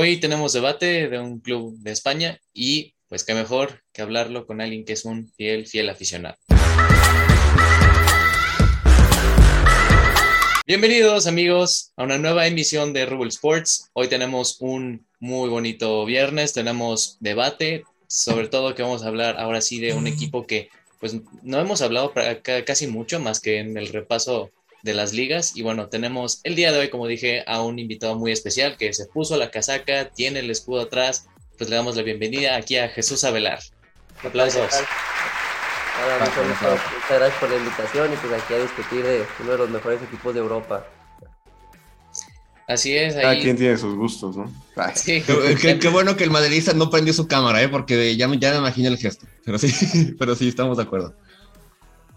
Hoy tenemos debate de un club de España y pues qué mejor que hablarlo con alguien que es un fiel, fiel aficionado. Bienvenidos amigos a una nueva emisión de Rubble Sports. Hoy tenemos un muy bonito viernes, tenemos debate, sobre todo que vamos a hablar ahora sí de un equipo que pues no hemos hablado casi mucho más que en el repaso de las ligas. Y bueno, tenemos el día de hoy, como dije, a un invitado muy especial que se puso la casaca, tiene el escudo atrás. Pues le damos la bienvenida aquí a Jesús Avelar. Aplausos. Hola, muchas, gracias por la invitación y pues aquí a discutir de uno de los mejores equipos de Europa. Así es. Ahí... Cada quien tiene sus gustos, ¿no? Sí. Qué, bueno que el madridista no prendió su cámara, ¿eh? porque ya, ya me imaginé el gesto. Pero sí, pero sí, estamos de acuerdo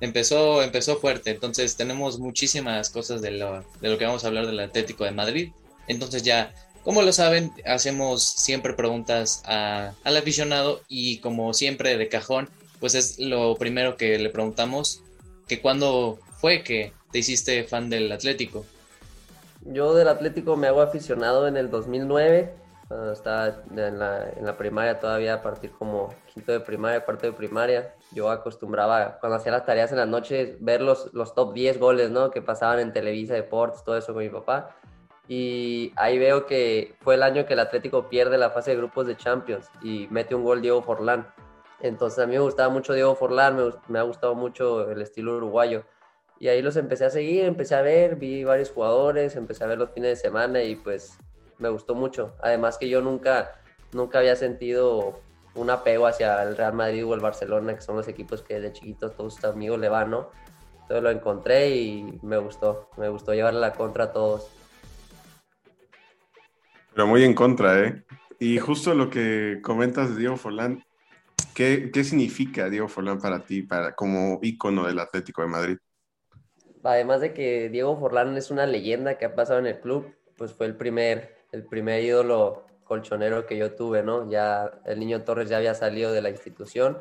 empezó, empezó fuerte. Entonces tenemos muchísimas cosas de lo, de lo que vamos a hablar del Atlético de Madrid. Entonces ya, como lo saben, hacemos siempre preguntas a, al aficionado y como siempre de cajón, pues es lo primero que le preguntamos, que cuándo fue que te hiciste fan del Atlético. Yo del Atlético me hago aficionado en el 2009 estaba en la, en la, primaria todavía, a partir como quinto de primaria, cuarto de primaria, yo acostumbraba, cuando hacía las tareas en las noches, ver los, los top 10 goles, ¿no? Que pasaban en Televisa Deportes, todo eso con mi papá. Y ahí veo que fue el año que el Atlético pierde la fase de grupos de Champions y mete un gol Diego Forlán. Entonces a mí me gustaba mucho Diego Forlán, me, me ha gustado mucho el estilo uruguayo. Y ahí los empecé a seguir, empecé a ver, vi varios jugadores, empecé a ver los fines de semana y pues me gustó mucho. Además que yo nunca, nunca había sentido un apego hacia el Real Madrid o el Barcelona, que son los equipos que de chiquitos todos tus amigos le van, ¿no? Entonces lo encontré y me gustó, me gustó llevarle la contra a todos. Pero muy en contra, ¿eh? Y justo lo que comentas de Diego Forlán, ¿qué, qué significa Diego Forlán para ti, para, como ícono del Atlético de Madrid? Además de que Diego Forlán es una leyenda que ha pasado en el club, pues fue el primer el primer ídolo colchonero que yo tuve, ¿no? Ya el niño Torres ya había salido de la institución,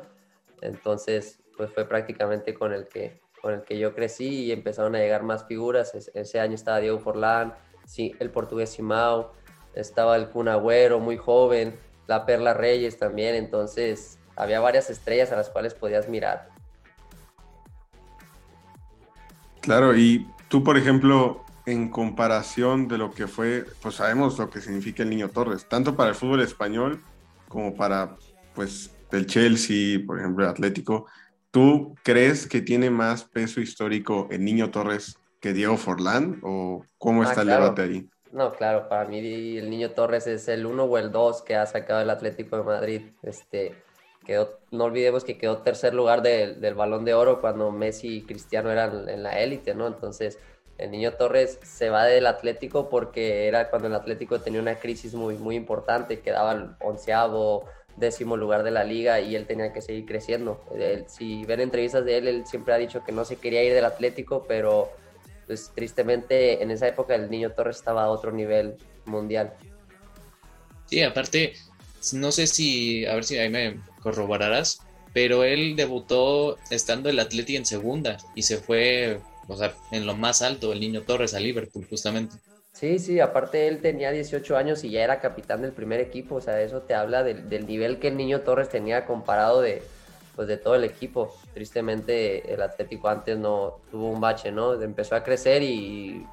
entonces pues fue prácticamente con el que, con el que yo crecí y empezaron a llegar más figuras. Ese año estaba Diego Forlán, sí, el portugués Simao, estaba el Kun Agüero, muy joven, la Perla Reyes también, entonces había varias estrellas a las cuales podías mirar. Claro, y tú, por ejemplo, en comparación de lo que fue, pues sabemos lo que significa el Niño Torres, tanto para el fútbol español como para, pues, el Chelsea, por ejemplo, el Atlético. ¿Tú crees que tiene más peso histórico el Niño Torres que Diego Forlán o cómo ah, está el debate ahí? No, claro, para mí el Niño Torres es el uno o el dos que ha sacado el Atlético de Madrid. Este, quedó, no olvidemos que quedó tercer lugar del Balón de Oro cuando Messi y Cristiano eran en la élite, ¿no? Entonces, el niño Torres se va del Atlético porque era cuando el Atlético tenía una crisis muy, muy importante, quedaba el onceavo, décimo lugar de la liga y él tenía que seguir creciendo. si ven entrevistas de él, él siempre ha dicho que no se quería ir del Atlético, pero pues tristemente en esa época el niño Torres estaba a otro nivel mundial. Sí, aparte, no sé si, a ver si ahí me corroborarás, pero él debutó estando el Atlético en segunda y se fue o sea, en lo más alto, el niño Torres a Liverpool, justamente. Sí, sí, aparte él tenía 18 años y ya era capitán del primer equipo, o sea, eso te habla del, nivel que el niño Torres tenía comparado de, pues, de todo el equipo. Tristemente el Atlético antes no tuvo un bache, ¿no? Empezó a crecer y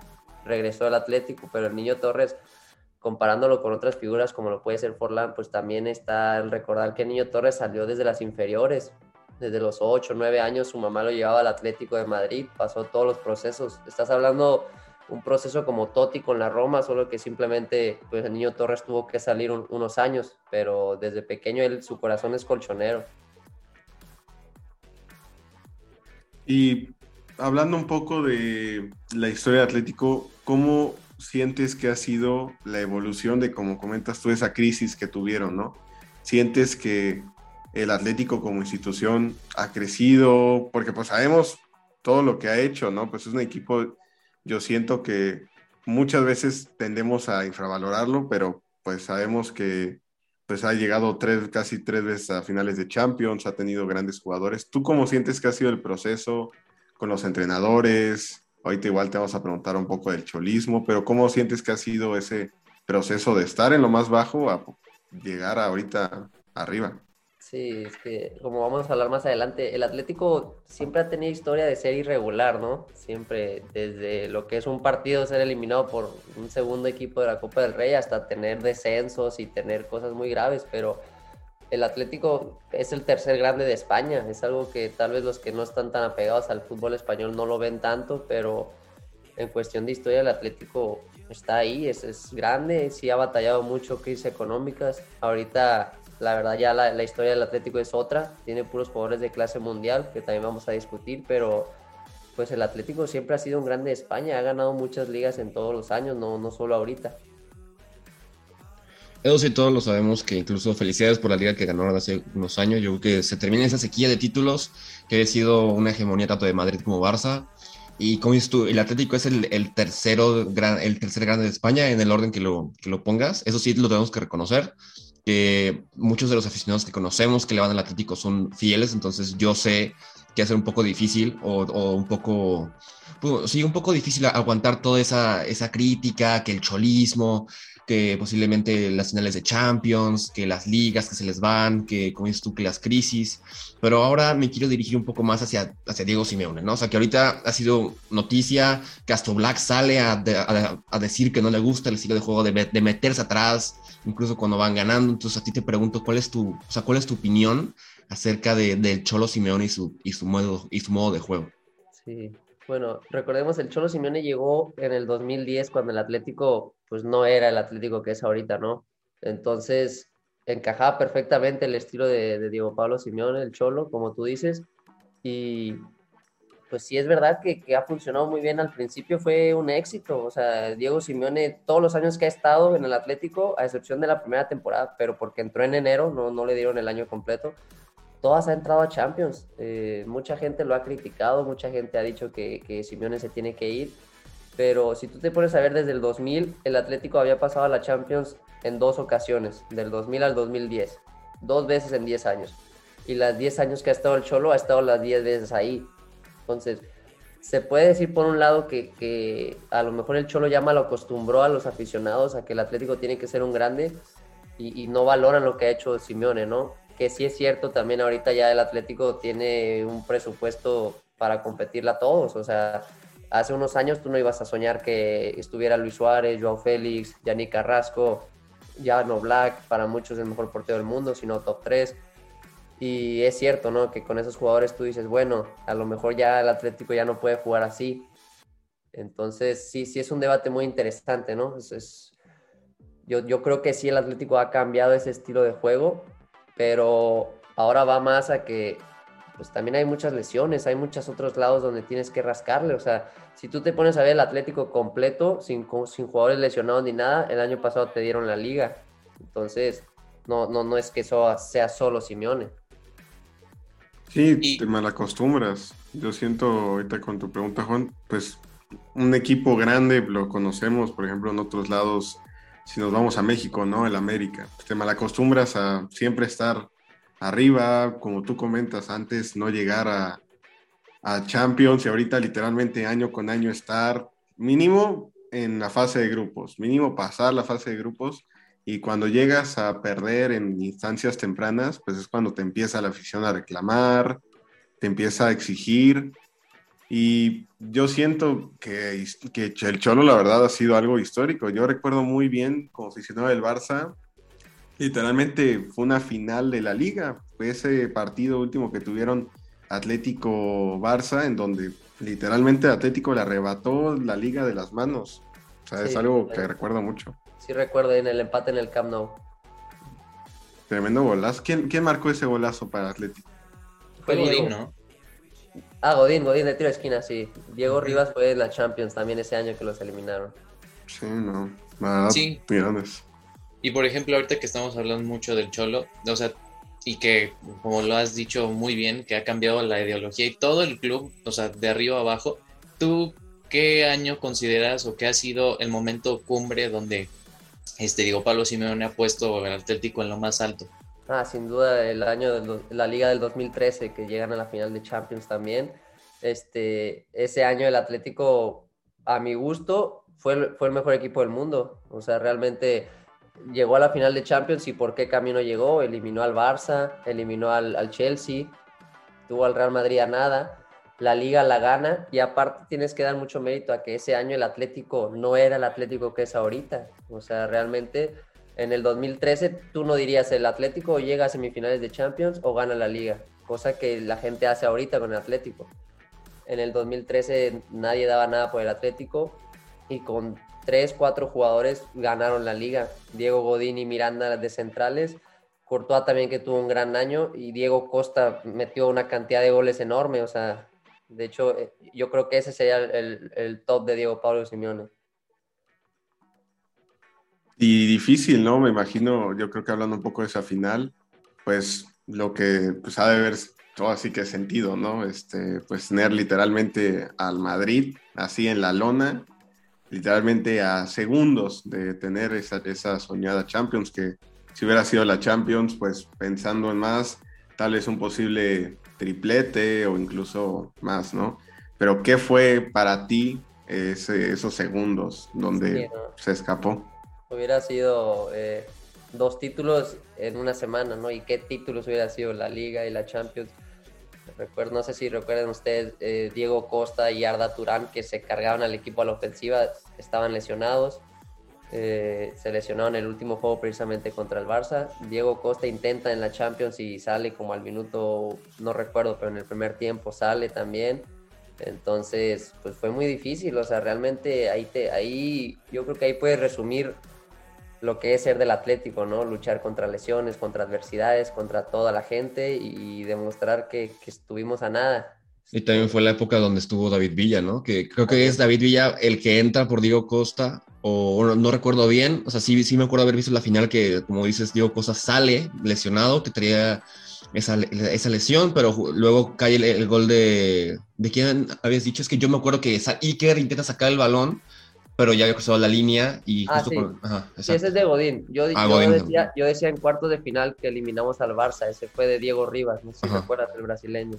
regresó al Atlético, pero el niño Torres, comparándolo con otras figuras como lo puede ser Forlán, pues también está el recordar que el niño Torres salió desde las inferiores, desde los 8 o 9 años su mamá lo llevaba al Atlético de Madrid, pasó todos los procesos. Estás hablando un proceso como Totti con la Roma, solo que simplemente pues el niño Torres tuvo que salir unos años, pero desde pequeño él, su corazón es colchonero. Y hablando un poco de la historia de Atlético, ¿cómo sientes que ha sido la evolución de, como comentas tú, esa crisis que tuvieron, ¿no? ¿Sientes que el Atlético como institución ha crecido, porque pues sabemos todo lo que ha hecho, ¿no? Pues es un equipo, yo siento que muchas veces tendemos a infravalorarlo, pero pues sabemos que pues ha llegado tres, casi tres veces a finales de Champions, ha tenido grandes jugadores. ¿Tú cómo sientes que ha sido el proceso con los entrenadores? Ahorita igual te vamos a preguntar un poco del cholismo, pero ¿cómo sientes que ha sido ese proceso de estar en lo más bajo a llegar ahorita arriba. Sí, es que como vamos a hablar más adelante, el Atlético siempre ha tenido historia de ser irregular, ¿no? Siempre, desde lo que es un partido ser eliminado por un segundo equipo de la Copa del Rey hasta tener descensos y tener cosas muy graves, pero el Atlético es el tercer grande de España, es algo que tal vez los que no están tan apegados al fútbol español no lo ven tanto, pero en cuestión de historia el Atlético está ahí, es, es grande, sí ha batallado mucho crisis económicas, ahorita la verdad ya la, historia del Atlético es otra, tiene puros jugadores de clase mundial que también vamos a discutir, pero pues el Atlético siempre ha sido un grande de España, ha ganado muchas ligas en todos los años, no, no solo ahorita. Eso sí, todos lo sabemos, que incluso felicidades por la liga que ganaron hace unos años. Yo creo que se termina esa sequía de títulos, que ha sido una hegemonía tanto de Madrid como Barça. Y como dices tú, el Atlético es el, el tercero, el tercer grande de España en el orden que lo, que lo pongas. Eso sí lo tenemos que reconocer que muchos de los aficionados que conocemos que le van al Atlético son fieles, entonces yo sé que va a ser un poco difícil o, un poco, pues, sí, un poco difícil aguantar toda esa, esa crítica, que el cholismo, que posiblemente las finales de Champions, que las ligas que se les van, que como dices tú, que las crisis, pero ahora me quiero dirigir un poco más hacia, hacia Diego Simeone, ¿no? O sea, que ahorita ha sido noticia, Castro Black sale a, a, decir que no le gusta el estilo de juego, de, de meterse atrás, incluso cuando van ganando. Entonces a ti te pregunto, ¿cuál es tu, o sea, cuál es tu opinión acerca de, del Cholo Simeone y su, y, su modo, y su modo de juego? Sí, bueno, recordemos, el Cholo Simeone llegó en el 2010 cuando el Atlético, pues no era el Atlético que es ahorita, ¿no? Entonces, encajaba perfectamente el estilo de, de Diego Pablo Simeone, el Cholo, como tú dices, y pues sí es verdad que, ha funcionado muy bien al principio, fue un éxito. O sea, Diego Simeone, todos los años que ha estado en el Atlético, a excepción de la primera temporada, pero porque entró en enero, no, no le dieron el año completo, todas ha entrado a Champions. Eh, mucha gente lo ha criticado, mucha gente ha dicho que, que Simeone se tiene que ir, pero si tú te pones a ver desde el 2000, el Atlético había pasado a la Champions en dos ocasiones, del 2000 al 2010, dos veces en 10 años. Y las 10 años que ha estado el Cholo, ha estado las 10 veces ahí entonces, se puede decir por un lado que, a lo mejor el Cholo ya mal acostumbró a los aficionados a que el Atlético tiene que ser un grande y, no valoran lo que ha hecho Simeone, ¿no? Que sí es cierto, también ahorita ya el Atlético tiene un presupuesto para competirla a todos, o sea, hace unos años tú no ibas a soñar que estuviera Luis Suárez, Joao Félix, Yannick Carrasco, Jano Black, para muchos el mejor portero del mundo, sino top 3. Y es cierto, ¿no? Que con esos jugadores tú dices, bueno, a lo mejor ya el Atlético ya no puede jugar así. Entonces, sí, sí es un debate muy interesante, ¿no? Es, yo, yo creo que sí el Atlético ha cambiado ese estilo de juego, pero ahora va más a que pues también hay muchas lesiones, hay muchos otros lados donde tienes que rascarle. O sea, si tú te pones a ver el Atlético completo, sin, sin jugadores lesionados ni nada, el año pasado te dieron la liga. Entonces, no, no, no es que eso sea solo Simeone. Sí, te malacostumbras. Yo siento ahorita con tu pregunta, Juan, pues un equipo grande lo conocemos, por ejemplo, en otros lados, si nos vamos a México, ¿no? El América. Te malacostumbras a siempre estar arriba, como tú comentas antes, no llegar a, a Champions y ahorita literalmente año con año estar mínimo en la fase de grupos, mínimo pasar la fase de grupos y cuando llegas a perder en instancias tempranas, pues es cuando te empieza la afición a reclamar, te empieza a exigir. Y yo siento que, que el Cholo, la verdad, ha sido algo histórico. Yo recuerdo muy bien, como aficionado del Barça, literalmente fue una final de la liga. Fue ese partido último que tuvieron Atlético-Barça, en donde literalmente Atlético le arrebató la liga de las manos. O sea, es algo que recuerdo mucho sí recuerdo en el empate en el Camp Nou. Tremendo golazo. ¿Quién, marcó ese golazo para Atlético? Fue Godín, ¿no? Ah, Godín, Godín de tiro de esquina, sí. Diego Rivas fue en la Champions también ese año que los eliminaron. Sí, no. Nada, sí. Y por ejemplo, ahorita que estamos hablando mucho del Cholo, o sea, y que, como lo has dicho muy bien, que ha cambiado la ideología y todo el club, o sea, de arriba a abajo, ¿tú qué año consideras o qué ha sido el momento cumbre donde este, digo, Pablo Simeone ha puesto el Atlético en lo más alto. Ah, sin duda el año de la Liga del 2013 que llegan a la final de Champions también. Este, ese año el Atlético, a mi gusto, fue el, fue el mejor equipo del mundo. O sea, realmente llegó a la final de Champions y por qué camino llegó. Eliminó al Barça, eliminó al, al Chelsea, tuvo al Real Madrid a nada. La liga la gana y aparte tienes que dar mucho mérito a que ese año el Atlético no era el Atlético que es ahorita. O sea, realmente en el 2013 tú no dirías el Atlético llega a semifinales de Champions o gana la liga, cosa que la gente hace ahorita con el Atlético. En el 2013 nadie daba nada por el Atlético y con tres, cuatro jugadores ganaron la liga. Diego Godín y Miranda de centrales. Courtois también que tuvo un gran año y Diego Costa metió una cantidad de goles enorme. O sea, de hecho, eh, yo creo que ese sería el, el top de Diego Pablo Simeone. Y difícil, ¿no? Me imagino, yo creo que hablando un poco de esa final, pues lo que pues, ha de haber todo así que sentido, ¿no? Este, pues tener literalmente al Madrid así en la lona, literalmente a segundos de tener esa, esa soñada Champions, que si hubiera sido la Champions, pues pensando en más, tal vez un posible triplete o incluso más, ¿no? Pero ¿qué fue para ti ese, esos segundos donde Sí, no. se escapó? Hubiera sido eh, dos títulos en una semana, ¿no? ¿Y qué títulos hubiera sido la Liga y la Champions? Recuerdo, no sé si recuerdan ustedes, eh, Diego Costa y Arda Turán, que se cargaban al equipo a la ofensiva, estaban lesionados. Eh, se lesionaron en el último juego precisamente contra el Barça. Diego Costa intenta en la Champions y sale como al minuto, no recuerdo, pero en el primer tiempo sale también. Entonces, pues fue muy difícil, o sea, realmente ahí, ahí yo creo que ahí puedes resumir lo que es ser del Atlético, ¿no? Luchar contra lesiones, contra adversidades, contra toda la gente y demostrar que estuvimos a nada. Y también fue la época donde estuvo David Villa, ¿no? Que creo que es David Villa el que entra por Diego Costa, o no, no recuerdo bien, o sea, sí, sí me acuerdo haber visto la final que, como dices, Diego Costa sale lesionado, que traía esa, esa lesión, pero luego cae el, el gol de... ¿De quién habías dicho? Es que yo me acuerdo que Iker intenta sacar el balón, pero ya había cruzado la línea y Ah, justo sí. Ajá, Sí, ese es de Godín. Yo, Ah, yo Godín. decía, yo decía en cuartos de final que eliminamos al Barça. Ese fue de Diego Rivas, no sé si Ajá. recuerdas, el brasileño.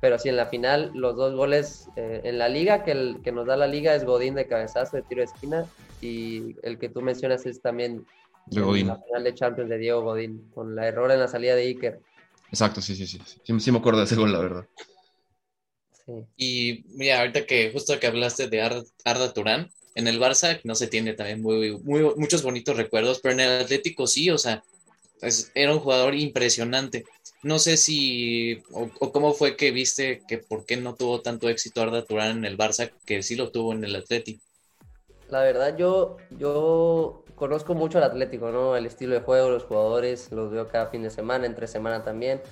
Pero sí, en la final, los dos goles eh, en la liga, que, el, que nos da la liga es Godín de cabezazo, de tiro de esquina. Y el que tú mencionas es también De en Godín. la final de Champions de Diego Godín, con la error en la salida de Iker. Exacto, sí, sí, sí. Sí, sí me acuerdo de ese gol, la verdad. Sí. Y mira, ahorita que justo que hablaste de Arda, Arda Turán, en el Barça no se tiene también muy, muy, muchos bonitos recuerdos, pero en el Atlético sí, o sea, era un jugador impresionante. No sé si, o, cómo fue que viste que por qué no tuvo tanto éxito Arda Turán en el Barça, que sí lo tuvo en el Atlético. La verdad, yo, yo conozco mucho al Atlético, ¿no? El estilo de juego, los jugadores, los veo cada fin de semana, entre semana también.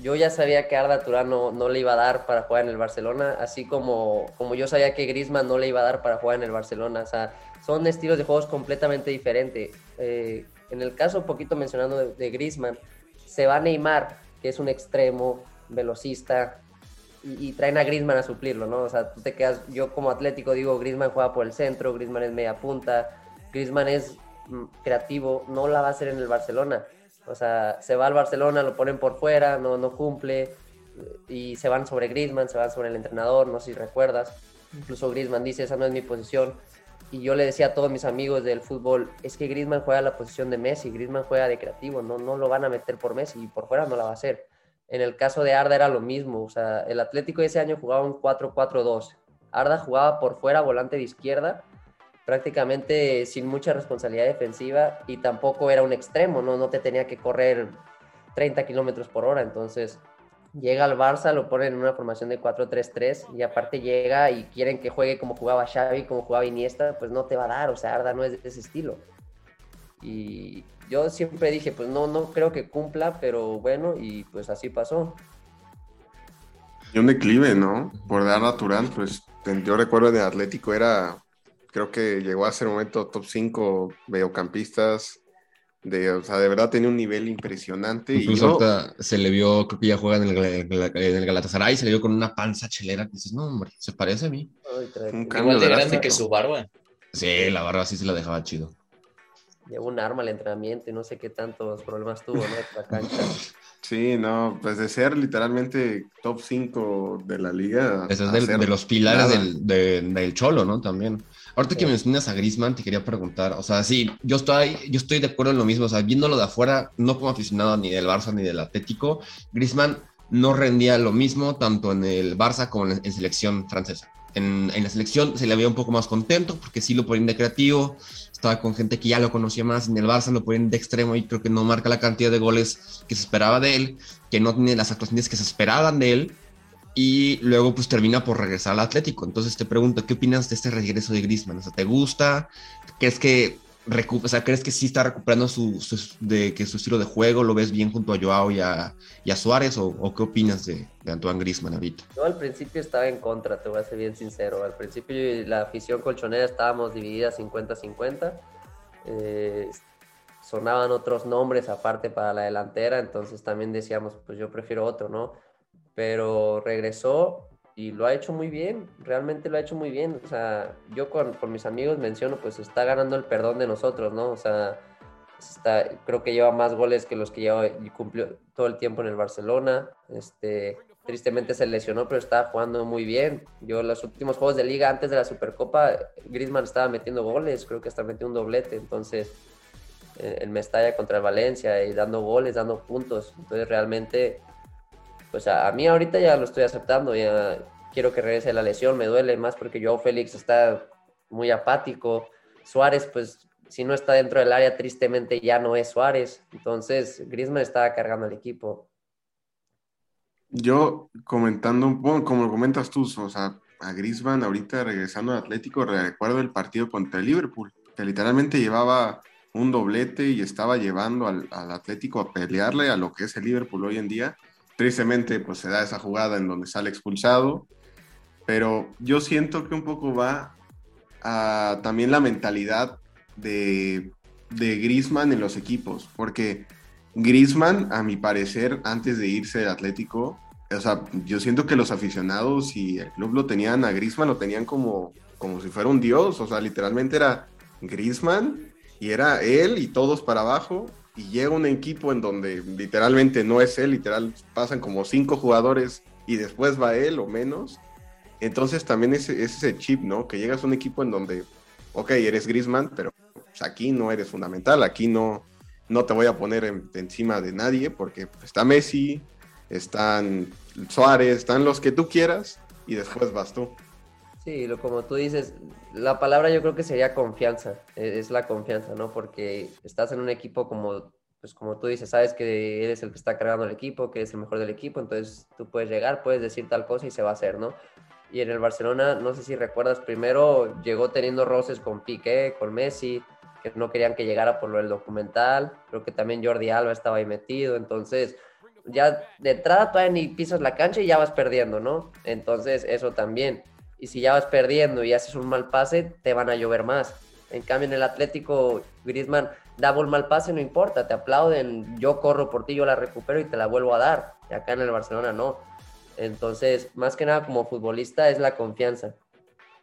Yo ya sabía que Arda Turán no, no le iba a dar para jugar en el Barcelona, así como, como yo sabía que Griezmann no le iba a dar para jugar en el Barcelona. O sea, son estilos de juegos completamente diferentes. Eh, en el caso, un poquito mencionando de, de Griezmann, se va Neymar, que es un extremo, velocista, y, y traen a Griezmann a suplirlo, ¿no? O sea, tú te quedas, yo como Atlético digo, Griezmann juega por el centro, Griezmann es media punta, Griezmann es mm, creativo, no la va a hacer en el Barcelona. O sea, se va al Barcelona, lo ponen por fuera, no, no cumple, y se van sobre Griezmann, se van sobre el entrenador, no sé si recuerdas. Incluso Griezmann dice, esa no es mi posición. Y yo le decía a todos mis amigos del fútbol, es que Griezmann juega la posición de Messi, Griezmann juega de creativo, no, no lo van a meter por Messi y por fuera no la va a hacer. En el caso de Arda era lo mismo, o sea, el Atlético ese año jugaba un 4-4-2. Arda jugaba por fuera, volante de izquierda, prácticamente sin mucha responsabilidad defensiva y tampoco era un extremo, no, no te tenía que correr 30 kilómetros por hora. Entonces llega al Barça, lo ponen en una formación de 4-3-3 y aparte llega y quieren que juegue como jugaba Xavi, como jugaba Iniesta, pues no te va a dar, o sea, Arda no es de ese estilo. Y yo siempre dije, pues no, no creo que cumpla, pero bueno, y pues así pasó. Y un declive, ¿no? Por dar natural, pues yo recuerdo en Atlético era, creo que llegó a ser momento top 5 mediocampistas, de, o sea, de verdad tenía un nivel impresionante. Y Incluso yo, ahorita se le vio, creo que ya juega en el, Gal- en el Galatasaray, se le vio con una panza chelera que dices, no, hombre, se parece a mí. Ay, Un cambio Igual de grande que su barba. Sí, la barba sí se la dejaba chido. llevó un arma al entrenamiento y no sé qué tantos problemas tuvo, ¿no? La cancha. Sí, no, pues de ser literalmente top 5 de la liga. Ese es de los pilares del, del, Cholo, ¿no? También. Ahorita que mencionas a Grisman, te quería preguntar, o sea, sí, yo estoy, yo estoy de acuerdo en lo mismo, o sea, viéndolo de afuera, no como aficionado ni del Barça ni del Atlético, Grisman no rendía lo mismo tanto en el Barça como en, selección francesa. En, en, la selección se le veía un poco más contento porque sí lo ponían de creativo, estaba con gente que ya lo conocía más, en el Barça lo ponen de extremo y creo que no marca la cantidad de goles que se esperaba de él, que no tiene las actuaciones que se esperaban de él y luego pues termina por regresar al Atlético. Entonces te pregunto, ¿qué opinas de este regreso de Griezmann? O sea, ¿te gusta? ¿Crees que o ¿crees que sí está recuperando su, de, que su estilo de juego? ¿Lo ves bien junto a Joao y a, Suárez? O, qué opinas de, de, Antoine Griezmann ahorita? Yo al principio estaba en contra, te voy a ser bien sincero. Al principio la afición colchonera estábamos divididas 50-50. Eh, sonaban otros nombres aparte para la delantera, entonces también decíamos, pues yo prefiero otro, ¿no? Pero regresó y lo ha hecho muy bien, realmente lo ha hecho muy bien. O sea, yo con, mis amigos menciono, pues está ganando el perdón de nosotros, ¿no? O sea, está, creo que lleva más goles que los que lleva y cumplió todo el tiempo en el Barcelona. Este, tristemente se lesionó, pero está jugando muy bien. Yo en los últimos juegos de liga antes de la Supercopa, Griezmann estaba metiendo goles, creo que hasta metió un doblete, entonces eh, el Mestalla contra el Valencia y dando goles, dando puntos. Entonces realmente pues a, mí ahorita ya lo estoy aceptando, ya quiero que regrese la lesión, me duele más porque Joao Félix está muy apático, Suárez pues si no está dentro del área tristemente ya no es Suárez, entonces Griezmann está cargando al equipo. Yo comentando, bueno, como lo comentas tú, o sea, a Griezmann ahorita regresando al Atlético, recuerdo el partido contra el Liverpool, que literalmente llevaba un doblete y estaba llevando al, al Atlético a pelearle a lo que es el Liverpool hoy en día Tristemente, pues se da esa jugada en donde sale expulsado, pero yo siento que un poco va a también la mentalidad de, de Griezmann en los equipos, porque Griezmann, a mi parecer, antes de irse del Atlético, o sea, yo siento que los aficionados y el club lo tenían a Griezmann, lo tenían como, como si fuera un dios, o sea, literalmente era Griezmann y era él y todos para abajo y llega un equipo en donde literalmente no es él, literal pasan como cinco jugadores y después va él o menos. Entonces también es, ese chip, ¿no? Que llegas a un equipo en donde, ok, eres Grisman, pero pues, aquí no eres fundamental, aquí no, no te voy a poner encima de nadie porque está Messi, están Suárez, están los que tú quieras y después vas tú. Sí, lo, como tú dices, la palabra yo creo que sería confianza, e, es, la confianza, ¿no? Porque estás en un equipo como, pues como tú dices, sabes que eres el que está cargando el equipo, que es el mejor del equipo, entonces tú puedes llegar, puedes decir tal cosa y se va a hacer, ¿no? Y en el Barcelona, no sé si recuerdas, primero llegó teniendo roces con Piqué, con Messi, que no querían que llegara por lo del documental, creo que también Jordi Alba estaba ahí metido, entonces ya de entrada todavía ni pisas la cancha y ya vas perdiendo, ¿no? Entonces eso también y si ya vas perdiendo y haces un mal pase, te van a llover más. En cambio, en el Atlético, Griezmann da un mal pase, no importa, te aplauden, yo corro por ti, yo la recupero y te la vuelvo a dar. Y acá en el Barcelona no. Entonces, más que nada como futbolista es la confianza,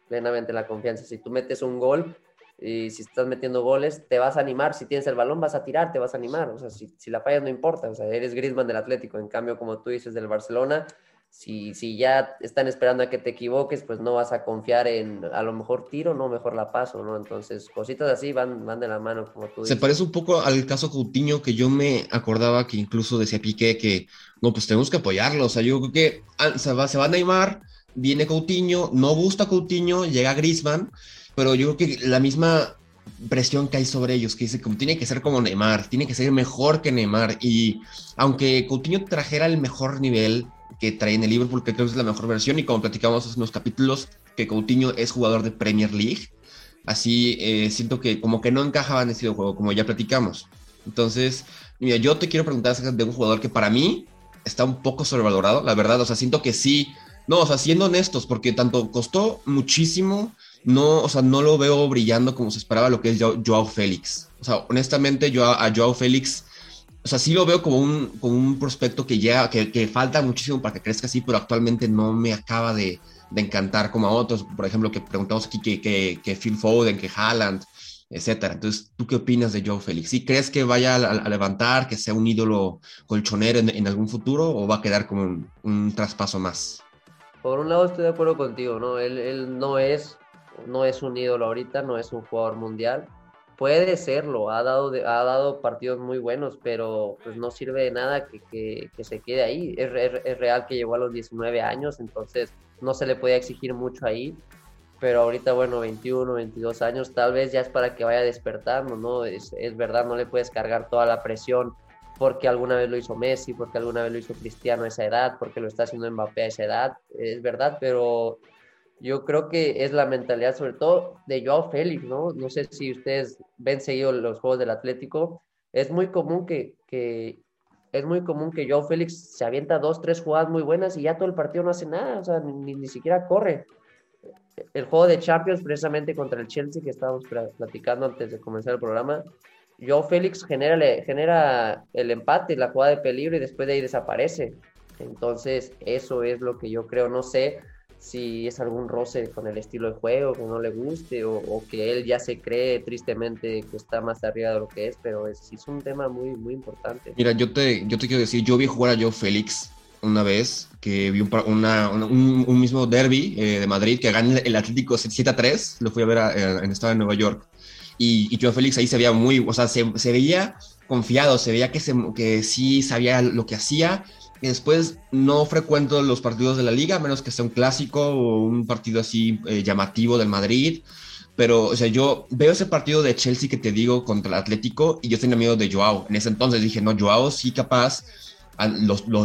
plenamente la confianza. Si tú metes un gol y si estás metiendo goles, te vas a animar. Si tienes el balón, vas a tirar, te vas a animar. O sea, si, si la fallas no importa. O sea, eres Griezmann del Atlético. En cambio, como tú dices del Barcelona, si, si ya están esperando a que te equivoques, pues no vas a confiar en a lo mejor tiro, no, mejor la paso, ¿no? Entonces, cositas así van, van de la mano, como tú dices. Se parece un poco al caso Coutinho, que yo me acordaba que incluso decía Piqué que, no, pues tenemos que apoyarlo, o sea, yo creo que ah, se va, se va a Neymar, viene Coutinho, no gusta Coutinho, llega Griezmann, pero yo creo que la misma presión que hay sobre ellos, que dice que tiene que ser como Neymar, tiene que ser mejor que Neymar, y aunque Coutinho trajera el mejor nivel, que trae en el Liverpool, que creo que es la mejor versión, y como platicamos hace unos capítulos, que Coutinho es jugador de Premier League, así eh, siento que como que no encajaba en ese juego, como ya platicamos. Entonces, mira, yo te quiero preguntar acerca de un jugador que para mí está un poco sobrevalorado, la verdad, o sea, siento que sí, no, o sea, siendo honestos, porque tanto costó muchísimo, no, o sea, no lo veo brillando como se esperaba lo que es Joao Félix. O sea, honestamente, yo a Joao Félix o sea, sí lo veo como un, como un prospecto que llega, que, falta muchísimo para que crezca así, pero actualmente no me acaba de, de encantar como a otros. Por ejemplo, que preguntamos aquí que, que, que Phil Foden, que Haaland. etcétera. Entonces, ¿tú qué opinas de Joe Félix? ¿Sí crees que vaya a, levantar, que sea un ídolo colchonero en, algún futuro o va a quedar como un, traspaso más? Por un lado estoy de acuerdo contigo, ¿no? Él, él no, es, no es un ídolo ahorita, no es un jugador mundial, puede serlo, ha dado, ha dado partidos muy buenos, pero pues no sirve de nada que, que, se quede ahí. Es, es, real que llegó a los 19 años, entonces no se le podía exigir mucho ahí, pero ahorita, bueno, 21, 22 años, tal vez ya es para que vaya despertando, ¿no? Es, es verdad, no le puedes cargar toda la presión porque alguna vez lo hizo Messi, porque alguna vez lo hizo Cristiano a esa edad, porque lo está haciendo Mbappé a esa edad, es verdad, pero yo creo que es la mentalidad, sobre todo de Joao Félix, ¿no? No sé si ustedes ven seguido los juegos del Atlético. Es muy común que, que es muy común que Joao Félix se avienta dos, tres jugadas muy buenas y ya todo el partido no hace nada, o sea, ni, ni siquiera corre. El juego de Champions, precisamente contra el Chelsea, que estábamos platicando antes de comenzar el programa, Joao Félix genera, genera el empate, la jugada de peligro y después de ahí desaparece. Entonces, eso es lo que yo creo. No sé si es algún roce con el estilo de juego que no le guste o, que él ya se cree tristemente que está más arriba de lo que es, pero es, es un tema muy, muy importante. Mira, yo te, yo te quiero decir, yo vi jugar a Joe Félix una vez que vi un, una, un, mismo derby eh, de Madrid que gana el Atlético 7 a 3, lo fui a ver en el estado de Nueva York. Y, y Joe Félix ahí se veía muy, o sea, se, se veía confiado, se veía que, se, que sí sabía lo que hacía después no frecuento los partidos de la liga, a menos que sea un clásico o un partido así eh, llamativo del Madrid. Pero, o sea, yo veo ese partido de Chelsea que te digo contra el Atlético y yo tenía miedo de Joao. En ese entonces dije, no, Joao sí capaz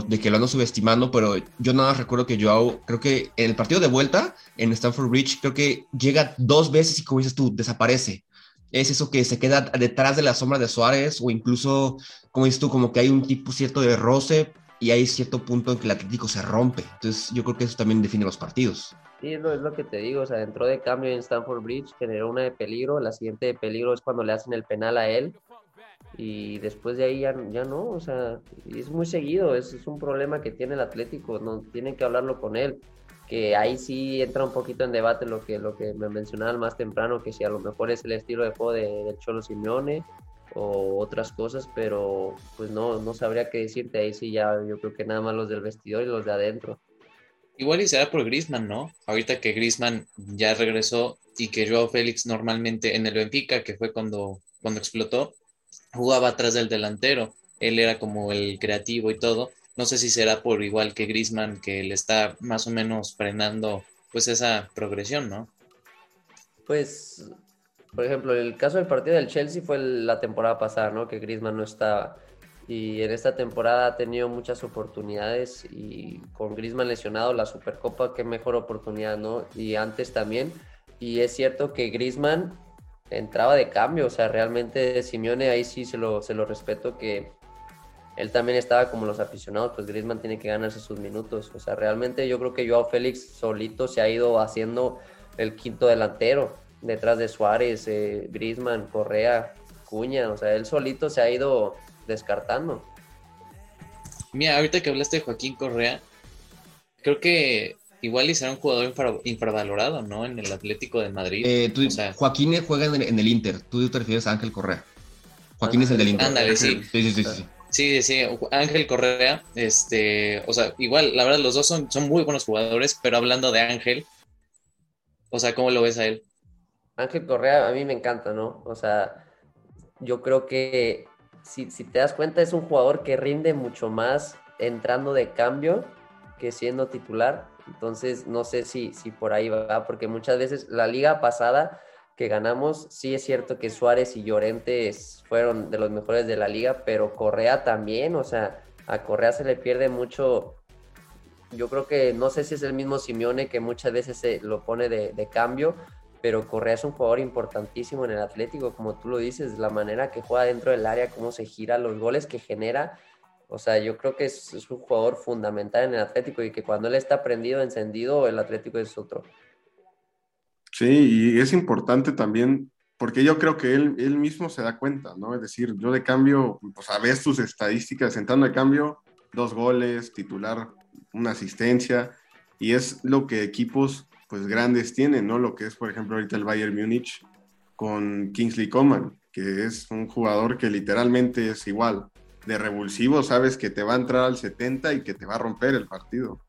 de que lo ando subestimando, pero yo nada recuerdo que Joao, creo que en el partido de vuelta en Stamford Bridge, creo que llega dos veces y como dices tú, desaparece. Es eso que se queda detrás de la sombra de Suárez o incluso, como dices tú, como que hay un tipo cierto de roce, y hay cierto punto en que el Atlético se rompe. Entonces yo creo que eso también define los partidos. Sí, es lo, es lo que te digo, o sea, entró de cambio en Stanford Bridge, generó una de peligro, la siguiente de peligro es cuando le hacen el penal a él y después de ahí ya, ya no, o sea, es muy seguido, es, es un problema que tiene el Atlético, no tienen que hablarlo con él, que ahí sí entra un poquito en debate lo que, lo que me mencionaban más temprano, que si a lo mejor es el estilo de juego de, del Cholo Simeone o otras cosas, pero pues no, no sabría qué decirte ahí sí ya, yo creo que nada más los del vestidor y los de adentro. Igual y será por Grisman, ¿no? Ahorita que Grisman ya regresó y que Joao Félix normalmente en el Benfica, que fue cuando, cuando explotó, jugaba atrás del delantero. Él era como el creativo y todo. No sé si será por igual que Grisman, que le está más o menos frenando pues esa progresión, ¿no? Pues por ejemplo, el caso del partido del Chelsea fue la temporada pasada, ¿no? Que Griezmann no estaba. Y en esta temporada ha tenido muchas oportunidades y con Griezmann lesionado, la Supercopa, qué mejor oportunidad, ¿no? Y antes también. Y es cierto que Griezmann entraba de cambio, o sea, realmente Simeone ahí sí se lo, se lo respeto que él también estaba como los aficionados, pues Griezmann tiene que ganarse sus minutos. O sea, realmente yo creo que Joao Félix solito se ha ido haciendo el quinto delantero detrás de Suárez, eh, Grisman, Correa, Cuña, o sea, él solito se ha ido descartando. Mira, ahorita que hablaste de Joaquín Correa, creo que igual será un jugador infravalorado, ¿no? En el Atlético de Madrid. Eh, Joaquín juega en el, Inter, tú te refieres a Ángel Correa. Joaquín es el del Inter. Ándale, sí. Sí, sí, sí. sí. Sí, Ángel Correa, este, o sea, igual, la verdad, los dos son, son muy buenos jugadores, pero hablando de Ángel, o sea, ¿cómo lo ves a él? Ángel Correa a mí me encanta, ¿no? O sea, yo creo que si, te das cuenta es un jugador que rinde mucho más entrando de cambio que siendo titular. Entonces, no sé si, si por ahí va, porque muchas veces la liga pasada que ganamos, sí es cierto que Suárez y Llorente fueron de los mejores de la liga, pero Correa también, o sea, a Correa se le pierde mucho. Yo creo que no sé si es el mismo Simeone que muchas veces se lo pone de, de cambio, pero Correa es un jugador importantísimo en el Atlético, como tú lo dices, la manera que juega dentro del área, cómo se gira, los goles que genera. O sea, yo creo que es, un jugador fundamental en el Atlético y que cuando él está prendido, encendido, el Atlético es otro. Sí, y es importante también, porque yo creo que él, él mismo se da cuenta, ¿no? Es decir, yo de cambio, pues a ver tus estadísticas, entrando de cambio, dos goles, titular, una asistencia, y es lo que equipos pues grandes tienen, ¿no? Lo que es, por ejemplo, ahorita el Bayern Múnich, con Kingsley Coman, que es un jugador que literalmente es igual. De revulsivo, sabes que te va a entrar al 70 y que te va a romper el partido.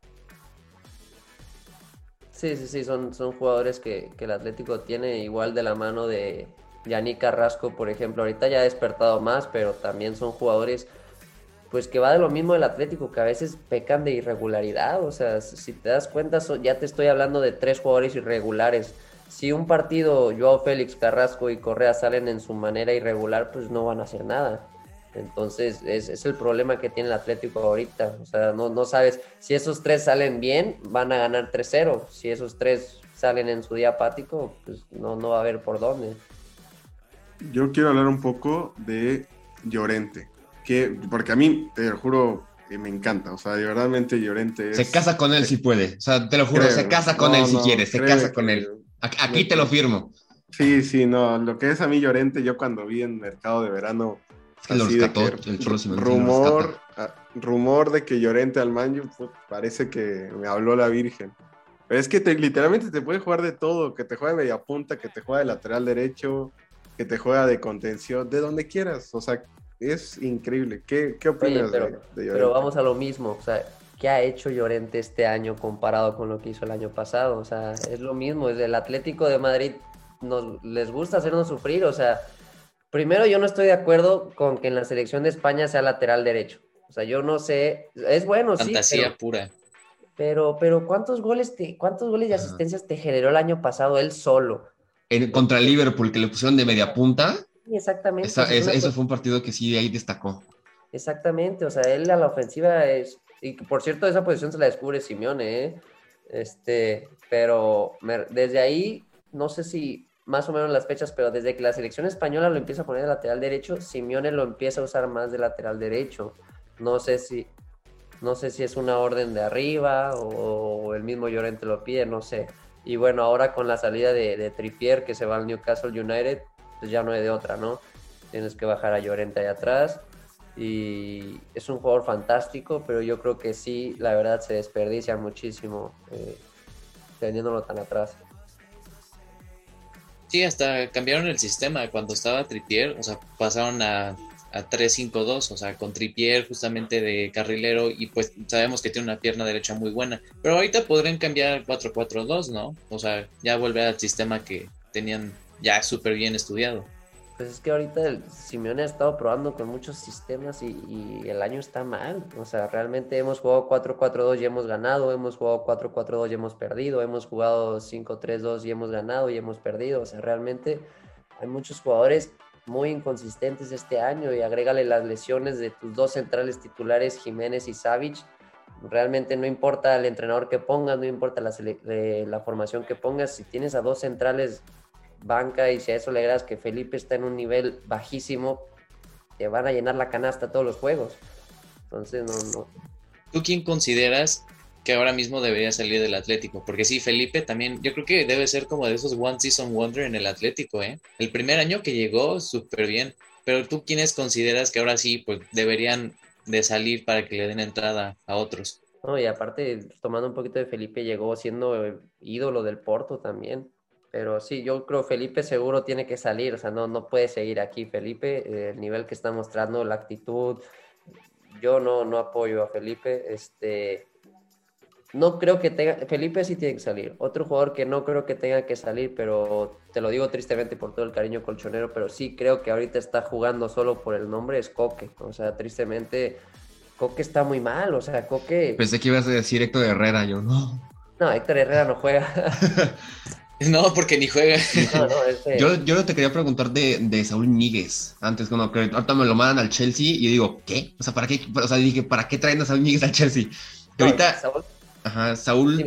Sí, sí, sí, son, son jugadores que, que el Atlético tiene igual de la mano de Yannick Carrasco, por ejemplo. Ahorita ya ha despertado más, pero también son jugadores pues que va de lo mismo del Atlético, que a veces pecan de irregularidad. O sea, si te das cuenta, ya te estoy hablando de tres jugadores irregulares. Si un partido, Joao Félix, Carrasco y Correa salen en su manera irregular, pues no van a hacer nada. Entonces, es, es el problema que tiene el Atlético ahorita. O sea, no, no sabes, si esos tres salen bien, van a ganar 3-0. Si esos tres salen en su día apático, pues no, no va a haber por dónde. Yo quiero hablar un poco de Llorente, que, porque a mí, te lo juro, que me encanta. O sea, de verdaderamente Llorente es... Se casa con él si puede. O sea, te lo juro, se casa con él si quiere, se casa con él. Aquí te lo firmo. Sí, sí, no. Lo que es a mí Llorente, yo cuando vi en Mercado de Verano rumor, ah, rumor de que Llorente al Manju, pues, parece que me habló la Virgen. Pero es que te, literalmente te puede jugar de todo, que te juega de media punta, que te juega de lateral derecho, que te juega de contención, de donde quieras. O sea, es increíble. ¿Qué, qué opinas pero, de, Llorente? Pero vamos a lo mismo, o sea, ¿qué ha hecho Llorente este año comparado con lo que hizo el año pasado? O sea, es lo mismo, es el Atlético de Madrid nos les gusta hacernos sufrir, o sea, Primero, yo no estoy de acuerdo con que en la selección de España sea lateral derecho. O sea, yo no sé, es bueno, sí. Fantasía pura. Pero, pero ¿cuántos goles te, cuántos goles y asistencias te generó el año pasado él solo? En, contra Liverpool, que le pusieron de media punta. Exactamente. eso fue un partido que sí ahí destacó. Exactamente, o sea, él a la ofensiva es. Y por cierto, esa posición se la descubre Simeone, ¿eh? Este, pero desde ahí, no sé si más o menos las fechas, pero desde que la selección española lo empieza a poner de lateral derecho, Simeone lo empieza a usar más de lateral derecho. No sé si, no sé si es una orden de arriba o, el mismo Llorente lo pide, no sé. Y bueno, ahora con la salida de, de Trippier que se va al Newcastle United, pues ya no hay de otra, ¿no? Tienes que bajar a Llorente ahí atrás. Y es un jugador fantástico, pero yo creo que sí, la verdad se desperdicia muchísimo eh, teniéndolo tan atrás. Sí, hasta cambiaron el sistema cuando estaba Tripier, o sea, pasaron a, a 3-5-2, o sea, con Tripier justamente de carrilero y pues sabemos que tiene una pierna derecha muy buena, pero ahorita podrían cambiar 4-4-2, ¿no? O sea, ya volver al sistema que tenían ya súper bien estudiado. Pues es que ahorita Simeone ha estado probando con muchos sistemas y, el año está mal. O sea, realmente hemos jugado 4-4-2 y hemos ganado, hemos jugado 4-4-2 y hemos perdido, hemos jugado 5-3-2 y hemos ganado y hemos perdido. O sea, realmente hay muchos jugadores muy inconsistentes este año y agrégale las lesiones de tus dos centrales titulares, Jiménez y Savic. Realmente no importa el entrenador que pongas, no importa la, eh, la formación que pongas, si tienes a dos centrales banca y si a eso le agregas que Felipe está en un nivel bajísimo, te van a llenar la canasta todos los juegos. Entonces, no, no. ¿Tú quién consideras que ahora mismo debería salir del Atlético? Porque sí, Felipe también, yo creo que debe ser como de esos One Season Wonder en el Atlético, ¿eh? El primer año que llegó, súper bien. Pero tú quiénes consideras que ahora sí, pues deberían de salir para que le den entrada a otros? No, y aparte, tomando un poquito de Felipe, llegó siendo ídolo del Porto también. Pero sí, yo creo Felipe seguro tiene que salir, o sea, no, no puede seguir aquí Felipe, el nivel que está mostrando, la actitud, yo no, no apoyo a Felipe, este, no creo que tenga, Felipe sí tiene que salir, otro jugador que no creo que tenga que salir, pero te lo digo tristemente por todo el cariño colchonero, pero sí creo que ahorita está jugando solo por el nombre, es Coque, o sea, tristemente Coque está muy mal, o sea, Coque... Pensé que ibas a decir Héctor Herrera, yo no. No, Héctor Herrera no juega. No, porque ni juega. yo, yo te quería preguntar de, de Saúl Níguez. Antes, cuando que ahorita me lo mandan al Chelsea y yo digo, ¿qué? O sea, ¿para qué? O sea, dije, ¿para qué traen a Saúl Níguez al Chelsea? Que ahorita. Saúl. Ajá, Saúl.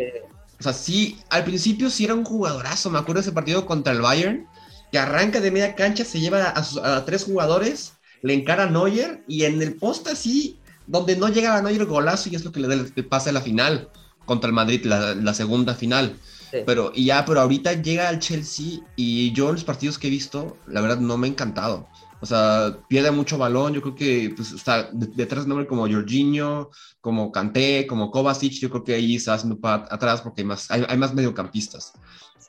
O sea, sí, al principio sí era un jugadorazo. Me acuerdo de ese partido contra el Bayern, que arranca de media cancha, se lleva a, tres jugadores, le encara a Neuer y en el poste así, donde no llega a Neuer golazo y es lo que le da el pase a la final contra el Madrid, la, la segunda final. Pero, y ya, pero ahorita llega al Chelsea y yo los partidos que he visto, la verdad no me ha encantado. O sea, pierde mucho balón. Yo creo que pues, está detrás de nombre como Jorginho, como Kanté, como Kovacic. Yo creo que ahí está haciendo para atrás porque hay más, hay, más mediocampistas.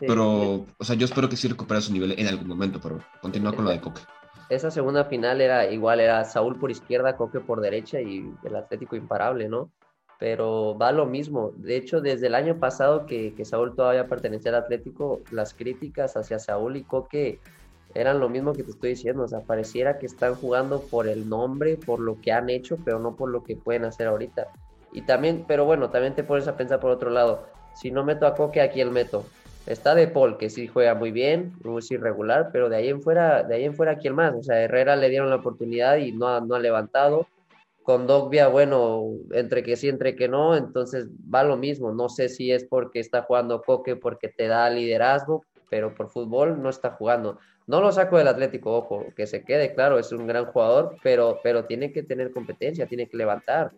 pero, o sea, yo espero que sí recupere su nivel en algún momento, pero continúa con lo de Coque. Esa segunda final era igual, era Saúl por izquierda, Coque por derecha y el Atlético imparable, ¿no? Pero va lo mismo. De hecho, desde el año pasado que, que Saúl todavía pertenecía al Atlético, las críticas hacia Saúl y Coque eran lo mismo que te estoy diciendo, o sea, pareciera que están jugando por el nombre, por lo que han hecho, pero no por lo que pueden hacer ahorita. Y también, pero bueno, también te pones a pensar por otro lado, si no meto a Coque, aquí el meto. Está De Paul, que sí juega muy bien, no es irregular, pero de ahí en fuera, de ahí en fuera, ¿quién más? O sea, Herrera le dieron la oportunidad y no ha, no ha levantado. Con Dogbia, bueno, entre que sí, entre que no, entonces va lo mismo. No sé si es porque está jugando Coque, porque te da liderazgo, pero por fútbol no está jugando. No lo saco del Atlético, ojo, que se quede claro, es un gran jugador, pero, pero tiene que tener competencia, tiene que levantar.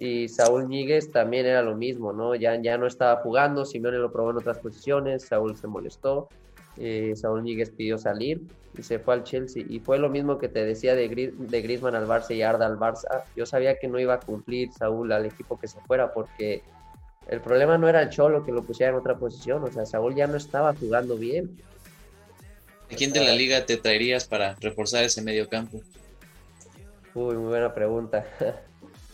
Y Saúl Ñíguez también era lo mismo, ¿no? Ya, ya no estaba jugando, Simeone lo probó en otras posiciones, Saúl se molestó, eh, Saúl Ñíguez pidió salir y se fue al Chelsea. Y fue lo mismo que te decía de, de Griezmann al Barça y Arda al Barça. Yo sabía que no iba a cumplir Saúl al equipo que se fuera porque el problema no era el Cholo que lo pusiera en otra posición, o sea, Saúl ya no estaba jugando bien. ¿A quién de la liga te traerías para reforzar ese medio campo? Uy, muy buena pregunta.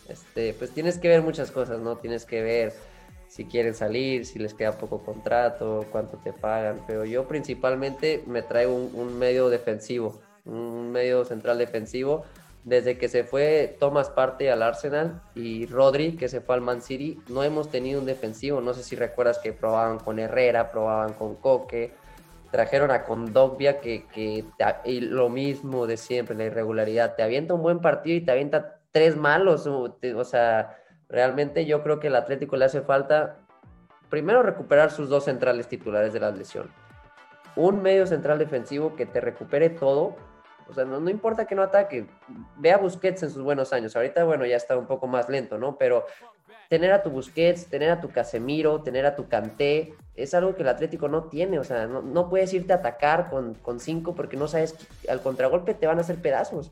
Este, pues tienes que ver muchas cosas, ¿no? Tienes que ver si quieren salir, si les queda poco contrato, cuánto te pagan. Pero yo principalmente me traigo un, medio defensivo, un medio central defensivo. Desde que se fue Thomas Parte al Arsenal y Rodri, que se fue al Man City, no hemos tenido un defensivo. No sé si recuerdas que probaban con Herrera, probaban con Coque, trajeron a Condogbia, que, que y lo mismo de siempre, la irregularidad. Te avienta un buen partido y te avienta tres malos. O, sea, realmente yo creo que el Atlético le hace falta, primero, recuperar sus dos centrales titulares de la lesión. Un medio central defensivo que te recupere todo. O sea, no, no importa que no ataque. Ve a Busquets en sus buenos años. Ahorita, bueno, ya está un poco más lento, ¿no? Pero tener a tu Busquets, tener a tu Casemiro, tener a tu Canté, es algo que el Atlético no tiene. O sea, no, no puedes irte a atacar con, con cinco porque no sabes, al contragolpe te van a hacer pedazos.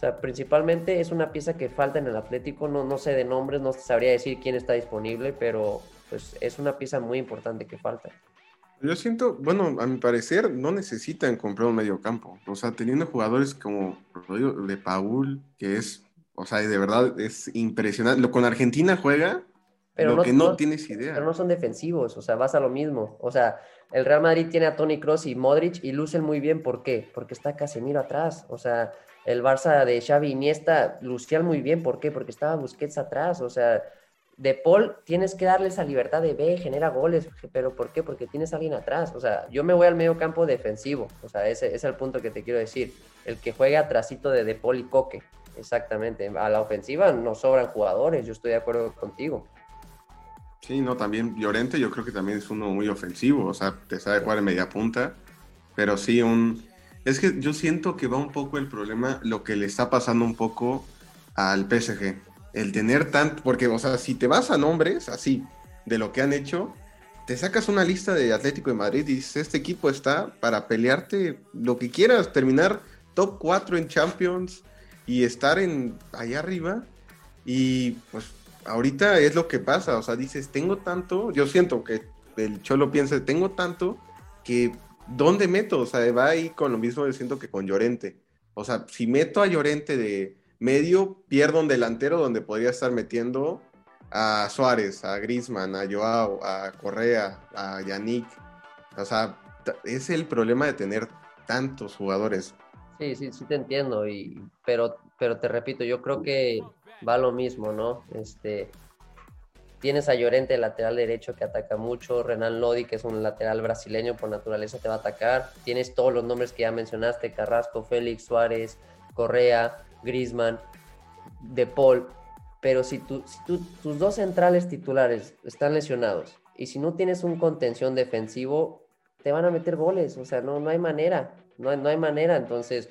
O sea, principalmente es una pieza que falta en el Atlético. No, no sé de nombres, no sabría decir quién está disponible, pero pues es una pieza muy importante que falta. Yo siento, bueno, a mi parecer no necesitan comprar un medio campo. O sea, teniendo jugadores como Rodrigo de Paul, que es o sea, de verdad es impresionante. Lo con Argentina juega, pero lo no, que no, tienes idea. Pero no son defensivos, o sea, vas a lo mismo. O sea, el Real Madrid tiene a Tony Cross y Modric y lucen muy bien. ¿Por qué? Porque está Casemiro atrás. O sea, el Barça de Xavi Iniesta lucían muy bien. ¿Por qué? Porque estaba Busquets atrás. O sea, de Paul tienes que darle esa libertad de B, genera goles. ¿Pero por qué? Porque tienes a alguien atrás. O sea, yo me voy al medio campo defensivo. O sea, ese, es el punto que te quiero decir. El que juegue atrásito de De Paul y Coque. Exactamente. A la ofensiva no sobran jugadores, yo estoy de acuerdo contigo. Sí, no, también Llorente yo creo que también es uno muy ofensivo, o sea, te sabe jugar en media punta, pero sí un... Es que yo siento que va un poco el problema, lo que le está pasando un poco al PSG. El tener tanto, porque, o sea, si te vas a nombres así, de lo que han hecho, te sacas una lista de Atlético de Madrid y dices, este equipo está para pelearte lo que quieras, terminar top 4 en Champions, y estar en allá arriba y pues ahorita es lo que pasa, o sea, dices, tengo tanto, yo siento que el Cholo piensa, tengo tanto que ¿dónde meto? O sea, va ahí con lo mismo yo siento que con Llorente. O sea, si meto a Llorente de medio, pierdo un delantero donde podría estar metiendo a Suárez, a Grisman, a Joao, a Correa, a Yannick. O sea, es el problema de tener tantos jugadores. Sí, sí, sí te entiendo, y, pero, pero te repito, yo creo que va lo mismo, ¿no? Este, tienes a Llorente, lateral derecho, que ataca mucho, Renan Lodi, que es un lateral brasileño, por naturaleza te va a atacar, tienes todos los nombres que ya mencionaste, Carrasco, Félix, Suárez, Correa, Grisman, De Paul, pero si, si tus dos centrales titulares están lesionados y si no tienes un contención defensivo, te van a meter goles, o sea, no, no hay manera. No, no hay manera, entonces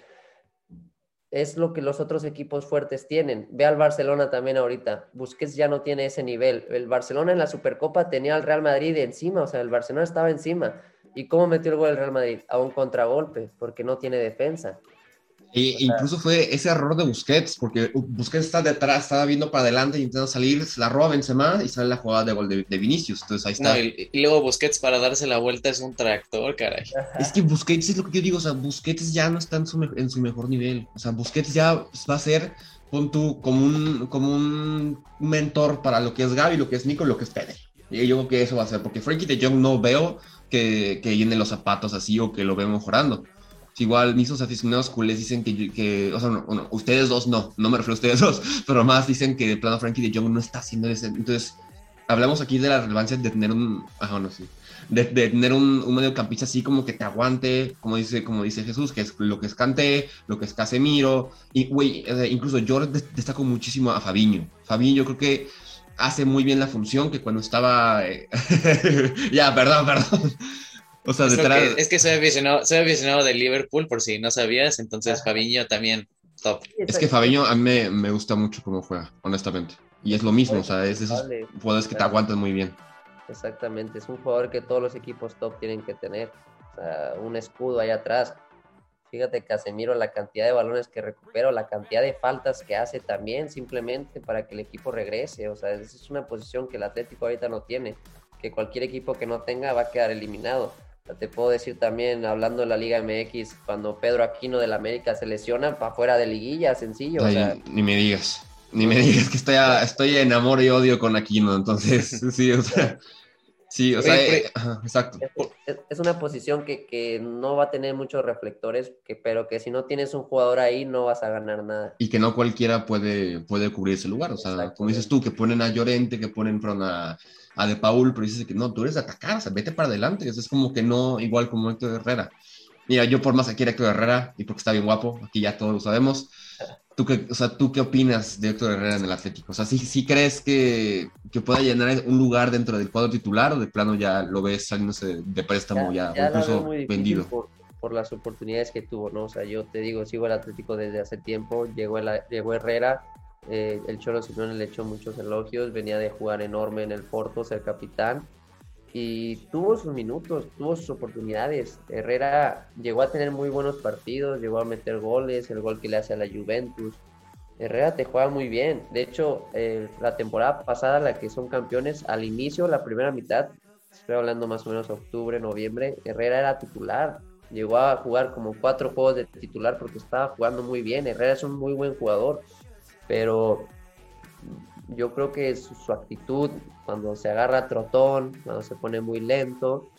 es lo que los otros equipos fuertes tienen. Ve al Barcelona también ahorita. Busquets ya no tiene ese nivel. El Barcelona en la Supercopa tenía al Real Madrid encima, o sea, el Barcelona estaba encima. ¿Y cómo metió el gol el Real Madrid? A un contragolpe, porque no tiene defensa. Y incluso fue ese error de Busquets, porque Busquets está detrás, estaba viendo para adelante intentando salir, se la roba Benzema y sale la jugada de gol de, Vinicius. Entonces ahí está. y, luego Busquets para darse la vuelta es un tractor, caray. Es que Busquets es lo que yo digo, o sea, Busquets ya no está en su, en su mejor nivel. O sea, Busquets ya va a ser, pon tú, como un, como un mentor para lo que es Gaby, lo que es Nico, lo que es Pérez. Y yo creo que eso va a ser, porque Frankie de Jong no veo que, que llene los zapatos así o que lo vea mejorando igual mis aficionados culés dicen que, que o sea, ustedes dos no, no me refiero a ustedes dos, pero más dicen que de plano Frankie de Jong no está haciendo ese. Entonces, hablamos aquí de la relevancia de tener un, ajá, no, sí, de, de, tener un, un mediocampista así como que te aguante, como dice, como dice Jesús, que es lo que es Kanté, lo que es Casemiro, y güey, incluso yo destaco muchísimo a Fabiño. Fabiño yo creo que hace muy bien la función que cuando estaba... Eh, ya, perdón, perdón. O sea, es detrás. Que, es que soy aficionado, soy aficionado de Liverpool, por si no sabías, entonces Fabiño también top. Es que Fabiño a mí me, me, gusta mucho cómo juega, honestamente. Y es lo mismo, o sea, es esos jugadores que te aguantan muy bien. Exactamente, es un jugador que todos los equipos top tienen que tener. O sea, un escudo ahí atrás. Fíjate, Casemiro, la cantidad de balones que recupera, la cantidad de faltas que hace también, simplemente para que el equipo regrese. O sea, es una posición que el Atlético ahorita no tiene, que cualquier equipo que no tenga va a quedar eliminado. Te puedo decir también, hablando de la Liga MX, cuando Pedro Aquino del América se lesiona para fuera de liguilla, sencillo. ni me digas, ni me digas que estoy, estoy en amor y odio con Aquino, entonces, sí, o sea, sí, o sea, eh, exacto. Es, una posición que, que, no va a tener muchos reflectores, que, pero que si no tienes un jugador ahí no vas a ganar nada. Y que no cualquiera puede, puede cubrir ese lugar, o sea, como dices tú, que ponen a Llorente, que ponen a a De Paul, pero dices que no, tú eres de atacar, o sea, vete para adelante. es como que no, igual como Héctor Herrera. Mira, yo por más que quiera Héctor Herrera y porque está bien guapo, aquí ya todos lo sabemos. ¿Tú qué, o sea, ¿tú qué opinas de Héctor Herrera en el Atlético? O sea, ¿sí, sí crees que, que, pueda llenar un lugar dentro del cuadro titular o de plano ya lo ves saliéndose de préstamo ya, o incluso vendido? Por, las oportunidades que tuvo, ¿no? O sea, yo te digo, sigo el Atlético desde hace tiempo, llegó, el, llegó Herrera, eh, el Cholo Simeone le echó muchos elogios, venía de jugar enorme en el Porto, ser capitán, y tuvo sus minutos, tuvo sus oportunidades. Herrera llegó a tener muy buenos partidos, llegó a meter goles, el gol que le hace a la Juventus. Herrera te juega muy bien. De hecho, eh, la temporada pasada, la que son campeones, al inicio, la primera mitad, estoy hablando más o menos octubre, noviembre, Herrera era titular. Llegó a jugar como cuatro juegos de titular porque estaba jugando muy bien. Herrera es un muy buen jugador pero yo creo que su, actitud cuando se agarra trotón, cuando se pone muy lento,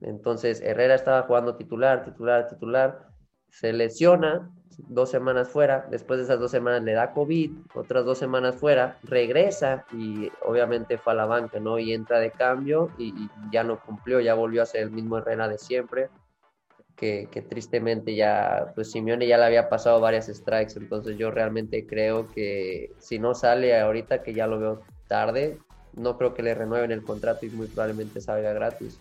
entonces Herrera estaba jugando titular, titular, titular, se lesiona, dos semanas fuera, después de esas dos semanas le da COVID, otras dos semanas fuera, regresa y obviamente fue a la banca, ¿no? Y entra de cambio y, y ya no cumplió, ya volvió a ser el mismo Herrera de siempre que, tristemente ya, pues Simeone ya le había pasado varias strikes, entonces yo realmente creo que si no sale ahorita, que ya lo veo tarde, no creo que le renueven el contrato y muy probablemente salga gratis.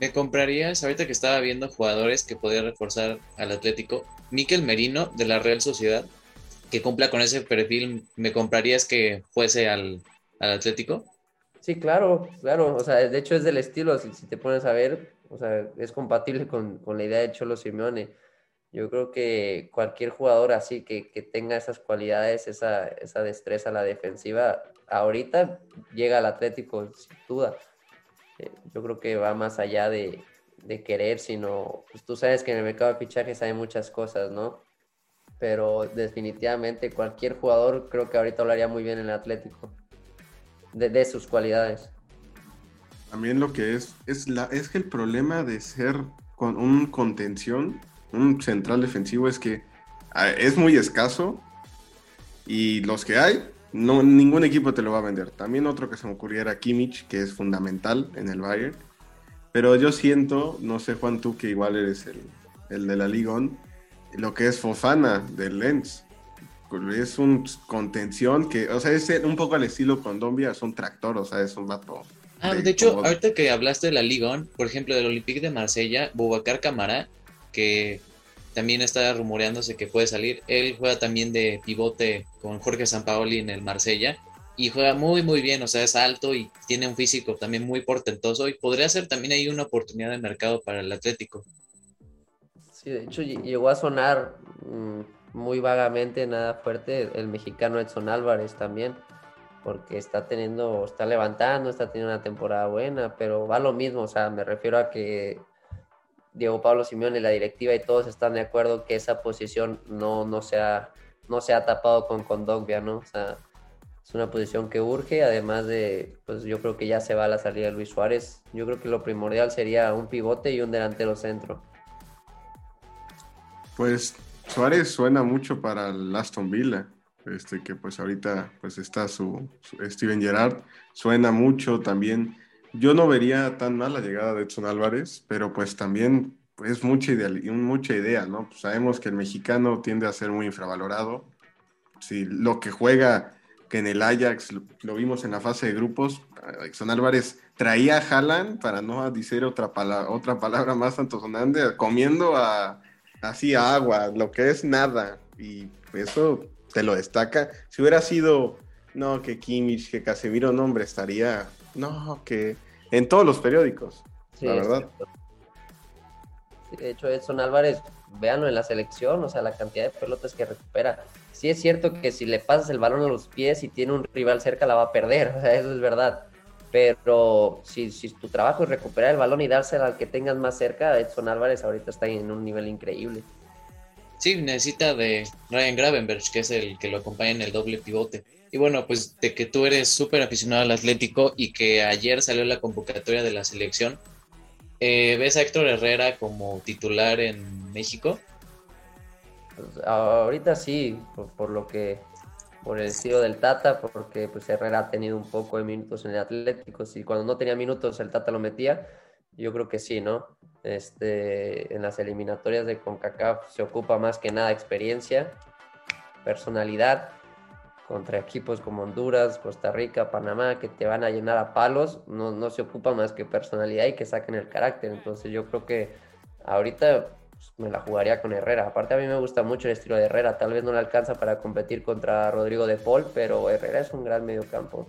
¿Me comprarías, ahorita que estaba viendo jugadores que podía reforzar al Atlético, Miquel Merino de la Real Sociedad, que cumpla con ese perfil, ¿me comprarías que fuese al, al Atlético? Sí, claro, claro, o sea, de hecho es del estilo, si, si te pones a ver, o sea, es compatible con, con, la idea de Cholo Simeone. Yo creo que cualquier jugador así que, que tenga esas cualidades, esa, esa, destreza a la defensiva, ahorita llega al Atlético sin duda. Eh, yo creo que va más allá de, de querer, sino, pues tú sabes que en el mercado de fichajes hay muchas cosas, ¿no? Pero definitivamente cualquier jugador creo que ahorita hablaría muy bien en el Atlético, de, de sus cualidades. También lo que es, es, la, es que el problema de ser con un contención, un central defensivo, es que ah, es muy escaso y los que hay, no, ningún equipo te lo va a vender. También otro que se me ocurriera Kimmich, que es fundamental en el Bayern. Pero yo siento, no sé Juan, tú que igual eres el, el de la Ligón, lo que es Fofana del Lens. Es un contención que, o sea, es un poco al estilo Condombia, es un tractor, o sea, es un vato Ah, de hecho, ahorita que hablaste de la Liga, por ejemplo, del Olympique de Marsella, Boubacar Camara, que también está rumoreándose que puede salir, él juega también de pivote con Jorge Sampaoli en el Marsella y juega muy muy bien, o sea, es alto y tiene un físico también muy portentoso y podría ser también ahí una oportunidad de mercado para el Atlético. Sí, de hecho llegó a sonar mm, muy vagamente, nada fuerte, el mexicano Edson Álvarez también, porque está teniendo, está levantando, está teniendo una temporada buena, pero va lo mismo, o sea, me refiero a que Diego Pablo Simeone, la directiva y todos están de acuerdo que esa posición no, no, se, ha, no se ha tapado con Condogbia, ¿no? O sea, es una posición que urge, además de, pues yo creo que ya se va a la salida de Luis Suárez. Yo creo que lo primordial sería un pivote y un delantero centro. Pues Suárez suena mucho para el Aston Villa, este que pues ahorita pues está su, Steven Gerrard, suena mucho también. Yo no vería tan mal la llegada de Edson Álvarez, pero pues también es mucha, mucha idea, ¿no? Pues sabemos que el mexicano tiende a ser muy infravalorado. Si lo que juega que en el Ajax lo, vimos en la fase de grupos, Edson Álvarez traía a Haaland, para no decir otra, palabra, otra palabra más antosonante, comiendo a, así agua, lo que es nada, y eso te lo destaca. Si hubiera sido, no, que Kimmich, que Casemiro, no, hombre, estaría, no, que en todos los periódicos, la verdad. De hecho, Edson Álvarez, véanlo en la selección, o sea, la cantidad de pelotas que recupera sí es cierto que si le pasas el balón a los pies y tiene un rival cerca la va a perder, o sea, eso es verdad. Pero si, si tu trabajo es recuperar el balón y dárselo al que tengas más cerca, Edson Álvarez ahorita está en un nivel increíble. Sí, necesita de Ryan Gravenberg, que es el que lo acompaña en el doble pivote. Y bueno, pues de que tú eres súper aficionado al Atlético y que ayer salió la convocatoria de la selección, eh, ¿ves a Héctor Herrera como titular en México? Pues, ahorita sí, por, lo que, por el estilo del Tata, porque pues Herrera ha tenido un poco de minutos en el Atlético, y cuando no tenía minutos el Tata lo metía, yo creo que sí, ¿no? Este, en las eliminatorias de CONCACAF se ocupa más que nada experiencia, personalidad, contra equipos como Honduras, Costa Rica, Panamá, que te van a llenar a palos, no, no se ocupa más que personalidad y que saquen el carácter. Entonces yo creo que ahorita pues, me la jugaría con Herrera. Aparte a mí me gusta mucho el estilo de Herrera. Tal vez no le alcanza para competir contra Rodrigo de Paul, pero Herrera es un gran mediocampo.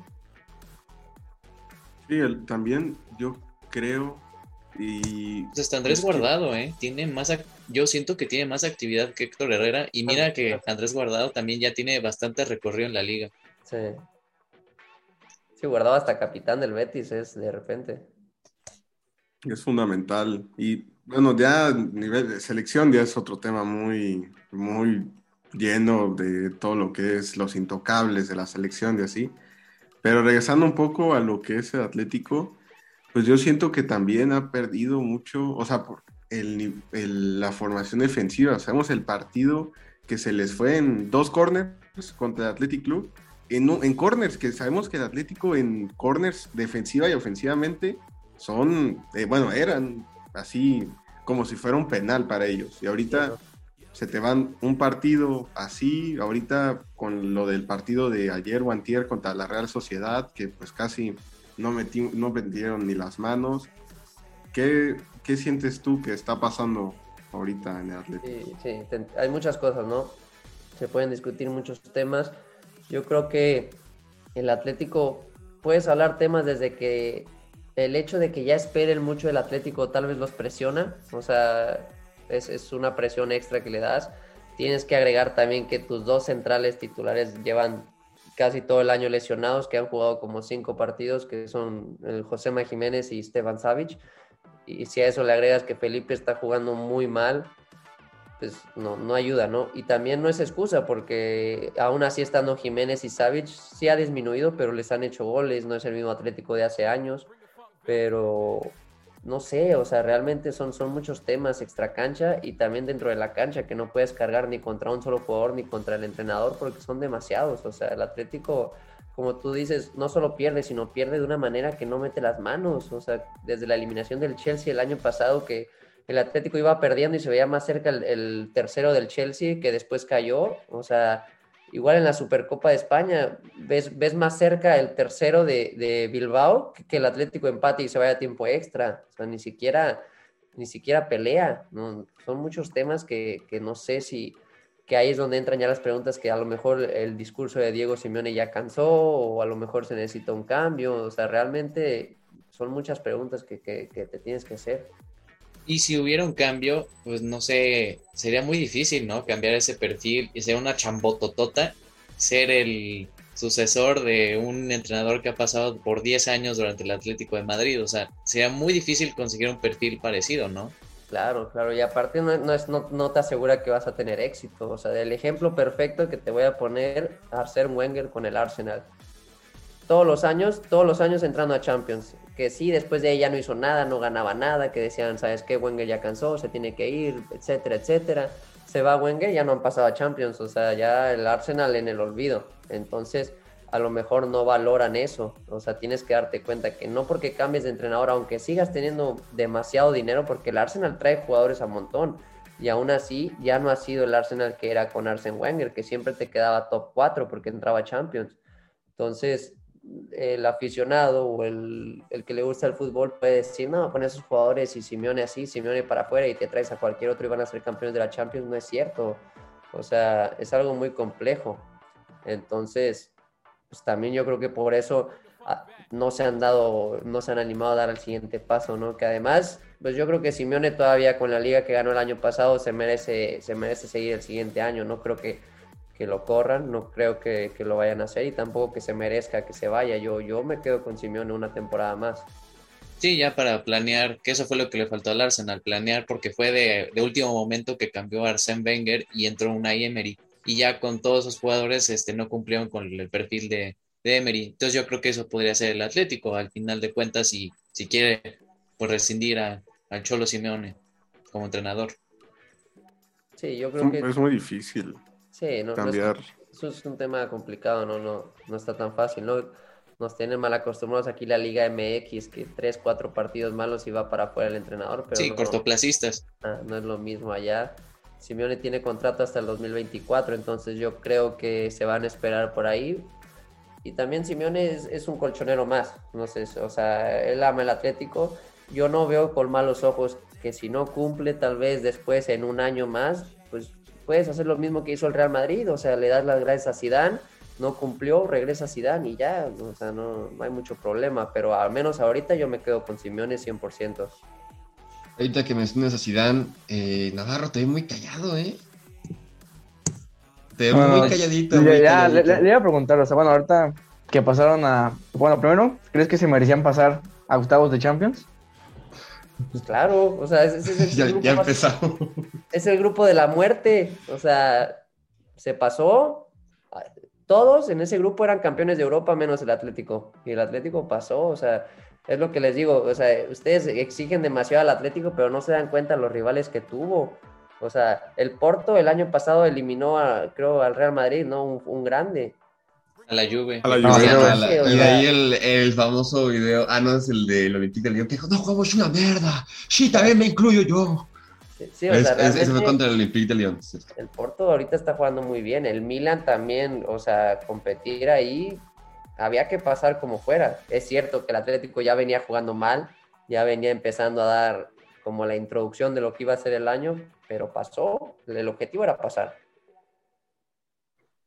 Sí, también yo creo y pues está Andrés Guardado, ¿eh? Tiene más, yo siento que tiene más actividad que Héctor Herrera y mira que Andrés Guardado también ya tiene bastante recorrido en la liga. Sí. Sí, Guardado hasta capitán del Betis es de repente. Es fundamental y bueno, ya nivel de selección ya es otro tema muy, muy lleno de todo lo que es los intocables de la selección y así. Pero regresando un poco a lo que es el Atlético, pues yo siento que también ha perdido mucho, o sea, por el, la formación defensiva. Sabemos el partido que se les fue en dos corners contra el Athletic Club. En, en corners, que sabemos que el Atlético en corners defensiva y ofensivamente son, eh, bueno, eran así como si fuera un penal para ellos. Y ahorita se te van un partido así, ahorita con lo del partido de ayer o antier contra la Real Sociedad, que pues casi no, metí, no metieron ni las manos. ¿Qué, ¿Qué, sientes tú que está pasando ahorita en el Atlético? Sí, sí, hay muchas cosas, ¿no? Se pueden discutir muchos temas. Yo creo que el Atlético, puedes hablar temas desde que el hecho de que ya esperen mucho el Atlético tal vez los presiona, o sea, es, una presión extra que le das. Tienes que agregar también que tus dos centrales titulares llevan casi todo el año lesionados, que han jugado como cinco partidos, que son José Jiménez y Stefan Savic. Y si a eso le agregas que Felipe está jugando muy mal, pues no, no ayuda, ¿no? Y también no es excusa, porque aún así estando Jiménez y Savic, sí ha disminuido, pero les han hecho goles, no es el mismo Atlético de hace años pero no sé, o sea, realmente son, son muchos temas extra cancha y también dentro de la cancha que no puedes cargar ni contra un solo jugador ni contra el entrenador porque son demasiados. O sea, el Atlético, como tú dices, no solo pierde, sino pierde de una manera que no mete las manos. O sea, desde la eliminación del Chelsea el año pasado que el Atlético iba perdiendo y se veía más cerca el, el tercero del Chelsea que después cayó. O sea, Igual en la Supercopa de España, ves, ves más cerca el tercero de, Bilbao que, el Atlético empate y se vaya a tiempo extra. O sea, ni siquiera, ni siquiera pelea. Son muchos temas que, no sé si, que ahí es donde entran ya las preguntas que a lo mejor el discurso de Diego Simeone ya cansó o a lo mejor se necesita un cambio. O sea, realmente son muchas preguntas que, que te tienes que hacer. Y si hubiera un cambio, pues no sé, sería muy difícil, ¿no? Cambiar ese perfil y ser una chambototota, ser el sucesor de un entrenador que ha pasado por 10 años durante el Atlético de Madrid. O sea, sería muy difícil conseguir un perfil parecido, ¿no? Claro, claro, y aparte no, es, no, no, te asegura que vas a tener éxito. O sea, el ejemplo perfecto que te voy a poner, Arsène Wenger con el Arsenal. Todos los años, todos los años entrando a Champions. Que sí, después de ya no hizo nada, no ganaba nada, que decían, ¿sabes qué? Wenger ya cansó, se tiene que ir, etcétera, etcétera. Se va Wenger, ya no han pasado a Champions, o sea, ya el Arsenal en el olvido. Entonces, a lo mejor no valoran eso. O sea, tienes que darte cuenta que no porque cambies de entrenador, aunque sigas teniendo demasiado dinero, porque el Arsenal trae jugadores a montón. Y aún así, ya no ha sido el Arsenal que era con Arsene Wenger, que siempre te quedaba top 4 porque entraba Champions. Entonces, el aficionado o el, el, que le gusta el fútbol puede decir, no, con esos jugadores y Simeone así, Simeone para afuera y te traes a cualquier otro y van a ser campeones de la Champions. No es cierto. O sea, es algo muy complejo. Entonces, pues también yo creo que por eso ah, no se han dado, no se han animado a dar el siguiente paso, ¿no? Que además, pues yo creo que Simeone todavía con la liga que ganó el año pasado se merece, se merece seguir el siguiente año, no creo que, que lo corran, no creo que, que, lo vayan a hacer y tampoco que se merezca que se vaya, yo, yo me quedo con Simeone una temporada más. Sí, ya para planear, que eso fue lo que le faltó al Arsenal, planear porque fue de, de último momento que cambió a Arsène Wenger y entró una Emery y ya con todos esos jugadores este, no cumplieron con el perfil de, Emery. Entonces yo creo que eso podría ser el Atlético al final de cuentas y si quiere pues rescindir a, al Cholo Simeone como entrenador. Sí, yo creo que... Es muy difícil sí, no, cambiar. eso es un tema complicado, no, no, no está tan fácil, ¿no? Nos tienen mal acostumbrados aquí la Liga MX, que tres, cuatro partidos malos y va para afuera el entrenador. Pero sí, cortoplacistas. Ah, no es lo mismo allá. Simeone tiene contrato hasta el 2024, entonces yo creo que se van a esperar por ahí. Y también Simeone es, un colchonero más, no sé, o sea, él ama el Atlético. Yo no veo con malos ojos que si no cumple tal vez después en un año más, pues puedes hacer lo mismo que hizo el Real Madrid, o sea, le das las gracias a Zidane, no cumplió, regresa a Zidane y ya, o sea, no, no hay mucho problema, pero al menos ahorita yo me quedo con Simeone 100%. Ahorita que mencionas a Zidane, eh, Navarro te ve muy callado, ¿eh? Te ve muy calladito. Ya, Le, iba a preguntar, o sea, bueno, ahorita que pasaron a... Bueno, primero, ¿crees que se merecían pasar a octavos de Champions? Pues claro, o sea, ese, es el ya, grupo ya empezamos. Es el grupo de la muerte, o sea, se pasó, todos en ese grupo eran campeones de Europa menos el Atlético, y el Atlético pasó, o sea, es lo que les digo, o sea, ustedes exigen demasiado al Atlético, pero no se dan cuenta los rivales que tuvo. O sea, el Porto el año pasado eliminó, a, creo, al Real Madrid, ¿no? Un, grande. A la Juve. A la Juve. y de ahí el, el, famoso video, ah, no, es el de Olympique de Lyon, que dijo, no, jugamos una mierda. Sí, también me incluyo yo. Sí, o sea, ese fue contra el Olympique de Lyon. El Porto ahorita está jugando muy bien. El Milan también, o sea, competir ahí había que pasar como fuera. Es cierto que el Atlético ya venía jugando mal, ya venía empezando a dar como la introducción de lo que iba a ser el año, pero pasó, el objetivo era pasar.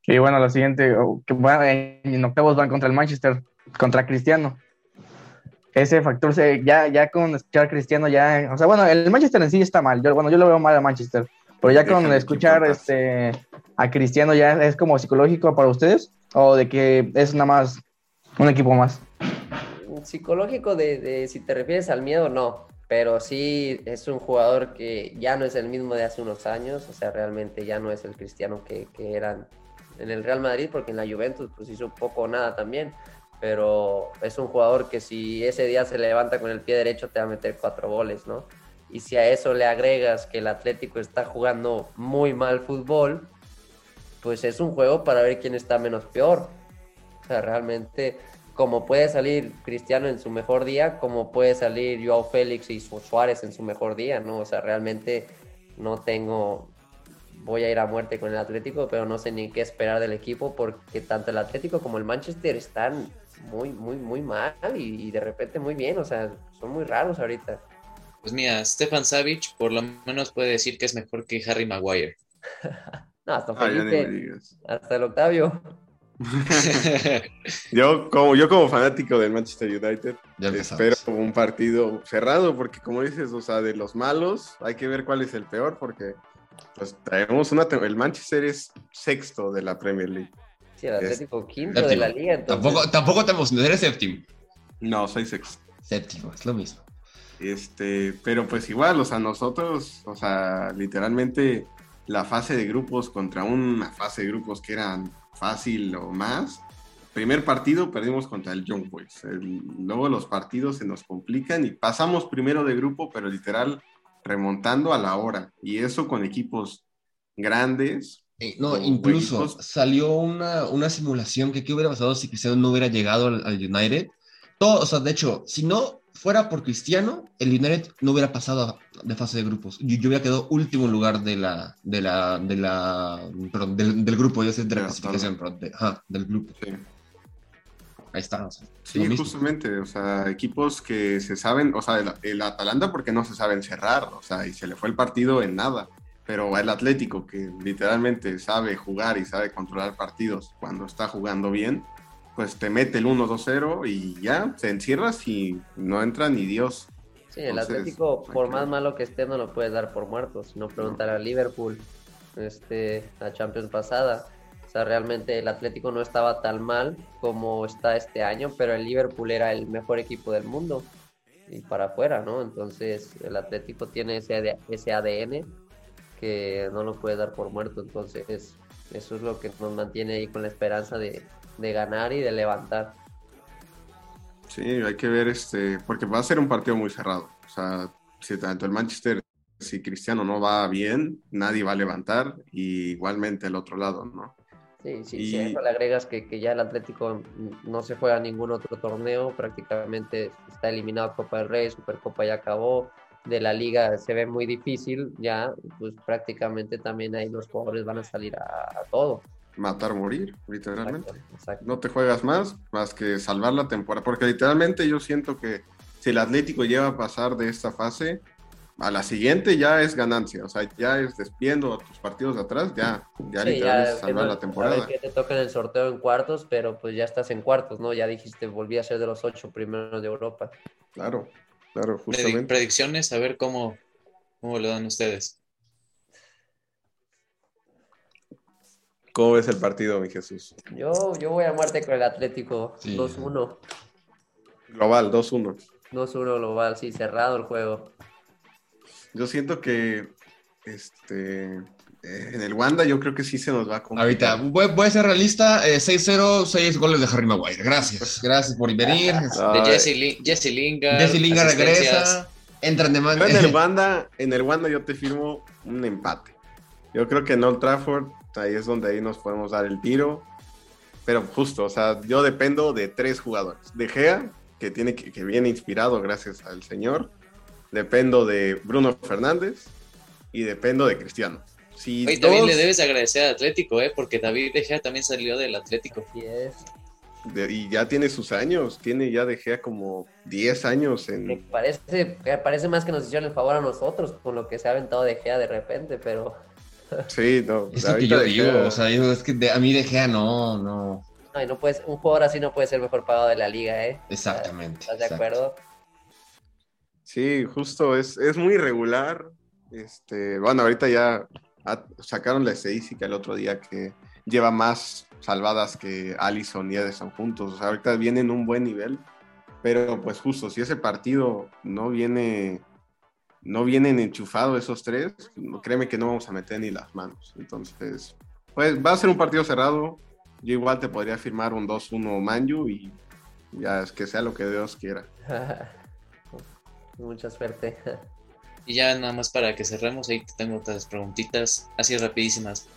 Y bueno, la siguiente, que en octavos van contra el Manchester, contra Cristiano. Ese factor, se, ya, ya con escuchar Cristiano, ya, o sea, bueno, el Manchester en sí está mal, yo, bueno, yo lo veo mal a Manchester, pero ya con escuchar este, a Cristiano ya es como psicológico para ustedes. ¿O de que es nada más un equipo más? Psicológico de, si te refieres al miedo, no. Pero sí es un jugador que ya no es el mismo de hace unos años. O sea, realmente ya no es el cristiano que, que eran en el Real Madrid, porque en la Juventus pues hizo poco o nada también. Pero es un jugador que si ese día se levanta con el pie derecho te va a meter cuatro goles, ¿no? Y si a eso le agregas que el Atlético está jugando muy mal fútbol, pues es un juego para ver quién está menos peor. O sea, realmente, como puede salir Cristiano en su mejor día, como puede salir Joao Félix y Suárez en su mejor día, ¿no? O sea, realmente no tengo, voy a ir a muerte con el Atlético, pero no sé ni qué esperar del equipo porque tanto el Atlético como el Manchester están muy, muy, muy mal y, y de repente muy bien, o sea, son muy raros ahorita. Pues mira, Stefan Savic por lo menos puede decir que es mejor que Harry Maguire. hasta Felipe, hasta el Octavio. yo, como, yo como fanático del Manchester United, espero un partido cerrado, porque como dices, o sea, de los malos, hay que ver cuál es el peor, porque pues traemos una... El Manchester es sexto de la Premier League. Sí, el Atlético quinto de la liga. Tampoco, tampoco tenemos, eres séptimo. No, soy sexto. Séptimo, es lo mismo. Este, pero pues igual, o sea, nosotros, o sea, literalmente la fase de grupos contra una fase de grupos que eran fácil o más. Primer partido perdimos contra el Young Boys. luego los partidos se nos complican y pasamos primero de grupo, pero literal remontando a la hora. Y eso con equipos grandes. no, incluso salió una, una, simulación que qué hubiera pasado si Cristiano no hubiera llegado al, al United. Todo, o sea, de hecho, si no fuera por Cristiano, el United no hubiera pasado de fase de grupos. Yo, hubiera quedado último lugar de la, de la, de la, perdón, del, grupo, yo sé de la clasificación, del grupo. Ahí está. sí, justamente, o sea, equipos que se saben, o sea, el, Atalanta porque no se saben cerrar, o sea, y se le fue el partido en nada. Pero el Atlético, que literalmente sabe jugar y sabe controlar partidos cuando está jugando bien, pues te mete el 1-2-0 y ya, te encierras y no entra ni Dios. Sí, el Atlético, por más malo que esté, no lo puedes dar por muerto, sino preguntar a Liverpool, este, la Champions pasada. O sea, realmente el Atlético no estaba tan mal como está este año, pero el Liverpool era el mejor equipo del mundo y para afuera, ¿no? Entonces el Atlético tiene ese, ese ADN que no lo puede dar por muerto, entonces eso es lo que nos mantiene ahí con la esperanza de, de ganar y de levantar. Sí, hay que ver este, porque va a ser un partido muy cerrado. O sea, si tanto el Manchester, si Cristiano no va bien, nadie va a levantar, y igualmente el otro lado, ¿no? Sí, sí, si le agregas que, que, ya el Atlético no se juega ningún otro torneo, prácticamente está eliminado Copa del Rey, Supercopa ya acabó, de la liga se ve muy difícil, ya, pues prácticamente también ahí los jugadores van a salir a, a todo matar, morir, literalmente. No te juegas más, más que salvar la temporada, porque literalmente yo siento que si el Atlético lleva a pasar de esta fase, a la siguiente ya es ganancia, o sea, ya es despiendo a tus partidos de atrás, ya, ya literalmente salvar la temporada. Que te toca en el sorteo en cuartos, pero pues ya estás en cuartos, ¿no? Ya dijiste, volví a ser de los ocho primeros de Europa. Claro, claro, justamente. Predicciones, a ver cómo, cómo lo dan ustedes. ¿Cómo ves el partido, mi Jesús? Yo, yo voy a muerte con el Atlético 2-1. Global, 2-1. 2-1 global, sí, cerrado el juego. Yo siento que este eh, en el Wanda yo creo que sí se nos va a complicar. Ahorita, voy, a ser realista, 6-0, eh, 6 goles de Harry Maguire. Gracias, gracias por venir. de Jesse, Jesse Lingard. Jesse Lingard regresa. Entran de mano. En el Wanda, en el Wanda yo te firmo un empate. Yo creo que en Old Trafford ahí es donde ahí nos podemos dar el tiro. Pero justo, o sea, yo dependo de tres jugadores. De Gea, que, tiene que, viene inspirado gracias al señor. Dependo de Bruno Fernández y dependo de Cristiano. Si también le debes agradecer al Atlético, ¿eh? porque David De Gea también salió del Atlético. y ya tiene sus años, tiene ya De Gea como 10 años en... Me parece, parece más que nos hicieron el favor a nosotros con lo que se ha aventado De Gea de repente, pero... Sí, no. Eso que yo digo, o sea, es que a mí De Gea no, no. Ay, no puedes, un jugador así no puede ser mejor pagado de la liga, ¿eh? Exactamente. ¿Estás de acuerdo? Sí, justo, es, es muy irregular. Este, bueno, ahorita ya sacaron la estadística el otro día que lleva más salvadas que Allison y Edison juntos. O sea, ahorita viene en un buen nivel. Pero pues justo, si ese partido no viene no vienen enchufados esos tres, créeme que no vamos a meter ni las manos. Entonces, pues va a ser un partido cerrado. Yo igual te podría firmar un 2-1 Manju y ya es que sea lo que Dios quiera. Mucha suerte. y ya nada más para que cerremos, ahí tengo otras preguntitas así rapidísimas.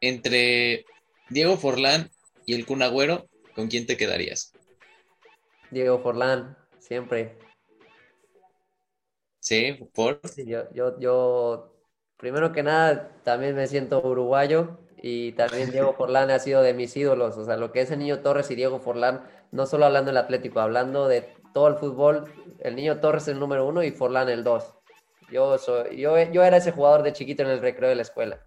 Entre Diego Forlán y el Kun Agüero, ¿con quién te quedarías? Diego Forlán, siempre. Sí, por. yo, yo, yo, primero que nada, también me siento uruguayo y también Diego Forlán ha sido de mis ídolos. O sea, lo que es el Niño Torres y Diego Forlán, no solo hablando del Atlético, hablando de todo el fútbol, el Niño Torres es el número uno y Forlán el dos. Yo, soy, yo, yo era ese jugador de chiquito en el recreo de la escuela.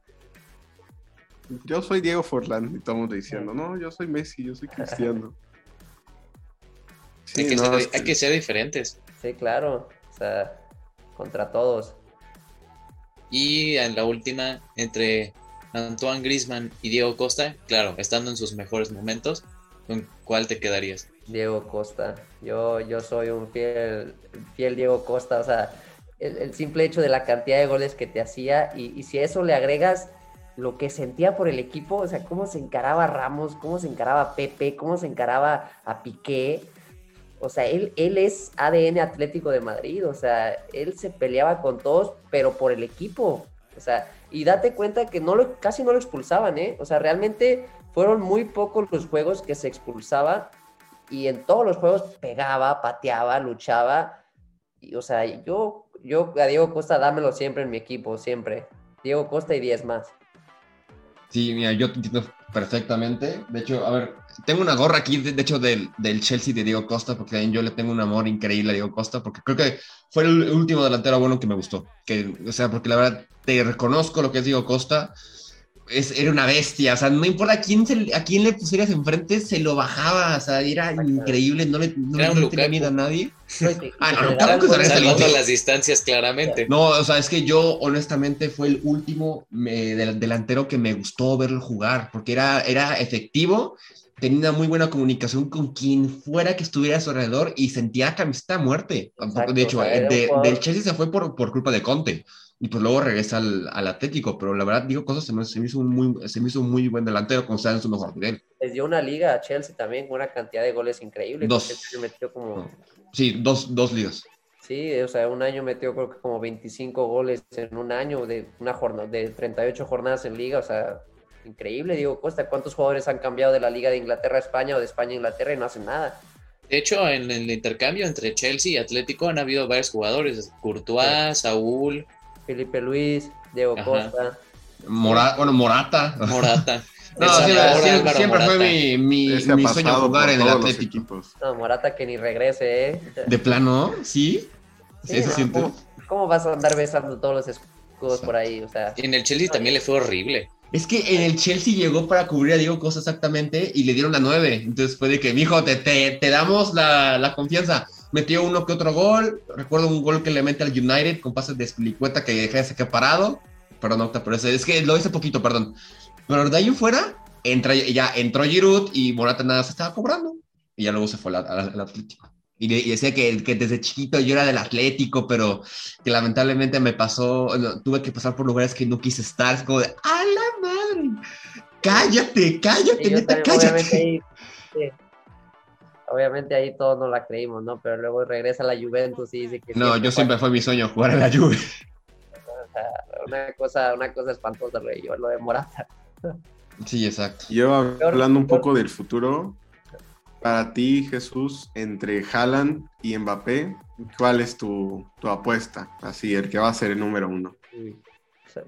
yo soy Diego Forlán, y estamos diciendo, no, yo soy Messi, yo soy Cristiano. Sí, hay, que no, ser, es que- hay que ser diferentes. Sí, claro. O sea, contra todos. Y en la última, entre Antoine Grisman y Diego Costa, claro, estando en sus mejores momentos, ¿con cuál te quedarías? Diego Costa. Yo, yo soy un fiel, fiel Diego Costa. O sea, el, el simple hecho de la cantidad de goles que te hacía y, y si a eso le agregas lo que sentía por el equipo, o sea, cómo se encaraba Ramos, cómo se encaraba Pepe, cómo se encaraba a Piqué. O sea, él, él es ADN Atlético de Madrid. O sea, él se peleaba con todos, pero por el equipo. O sea, y date cuenta que no lo, casi no lo expulsaban, ¿eh? O sea, realmente fueron muy pocos los juegos que se expulsaba y en todos los juegos pegaba, pateaba, luchaba. Y, o sea, yo, yo a Diego Costa dámelo siempre en mi equipo, siempre. Diego Costa y 10 más. Sí, mira, yo te entiendo perfectamente. De hecho, a ver, tengo una gorra aquí, de, de hecho, del, del Chelsea de Diego Costa, porque también yo le tengo un amor increíble a Diego Costa, porque creo que fue el último delantero bueno que me gustó. Que, o sea, porque la verdad, te reconozco lo que es Diego Costa. Es, era una bestia, o sea, no importa a quién, se, a quién le pusieras enfrente, se lo bajaba, o sea, era increíble, no le, no, Era no tenía miedo a nadie. No, te- Ah, no, Lukaku. Salvando las distancias claramente. No, o sea, es que yo honestamente fue el último me- del- delantero que me gustó verlo jugar, porque era, era efectivo, tenía una muy buena comunicación con quien fuera que estuviera a su alrededor y sentía camiseta a muerte. Exacto, de hecho, o sea, de- jugador- del Chelsea se fue por, por culpa de Conte y pues luego regresa al, al Atlético, pero la verdad, digo cosas, se me, se me hizo un muy, se me hizo un muy buen delantero como está en su mejor nivel. Les dio una liga a Chelsea también con una cantidad de goles increíble. Dos. porque se metió como, No. Sí, dos, dos ligas. sí, o sea, un año metió creo que como 25 goles en un año de una jornada, de 38 jornadas en liga, o sea, increíble, Diego Costa. ¿Cuántos jugadores han cambiado de la liga de Inglaterra a España o de España a Inglaterra y no hacen nada? De hecho, en el intercambio entre Chelsea y Atlético han habido varios jugadores, Courtois, Saúl, Felipe Luis, Diego Ajá. Costa. Mora- bueno, Morata. Morata. No, siempre, siempre fue Morata. mi, mi, mi sueño jugar en el Atlético. equipos. No, Morata que ni regrese, ¿eh? ¿De plano? ¿Sí? ¿Sí, no? ¿cómo, cómo vas a andar besando todos los escudos por ahí? O sea, En el Chelsea también le fue horrible. Es que en el Chelsea llegó para cubrir a Diego Costa exactamente y le dieron la 9. Entonces fue de que, mijo, te, te, te damos la, la confianza. Metió uno que otro gol. Recuerdo un gol que le mete al United con pases de Spilicueta que dejé se quedó parado. Perdón, Octa, pero ese, es que lo hice poquito, perdón. Pero de ahí en fuera, entra, ya entró Giroud y Morata nada se estaba cobrando. Y ya luego se fue al, Atlético. Y, y decía que, que desde chiquito yo era del Atlético, pero que lamentablemente me pasó, no, tuve que pasar por lugares que no quise estar. Es como de, ¡a la madre! ¡Cállate, cállate, yo neta, cállate! ahí, sí. Obviamente ahí todos no la creímos, ¿no? Pero luego regresa a la Juventus y dice que No, yo siempre fue mi sueño jugar en la Juve. o sea, una cosa, una cosa espantosa de, yo- lo de Morata. Sí, exacto. Yo hablando un poco del futuro, para ti, Jesús, entre Haaland y Mbappé, ¿cuál es tu, tu apuesta? Así, el que va a ser el número uno. Sea,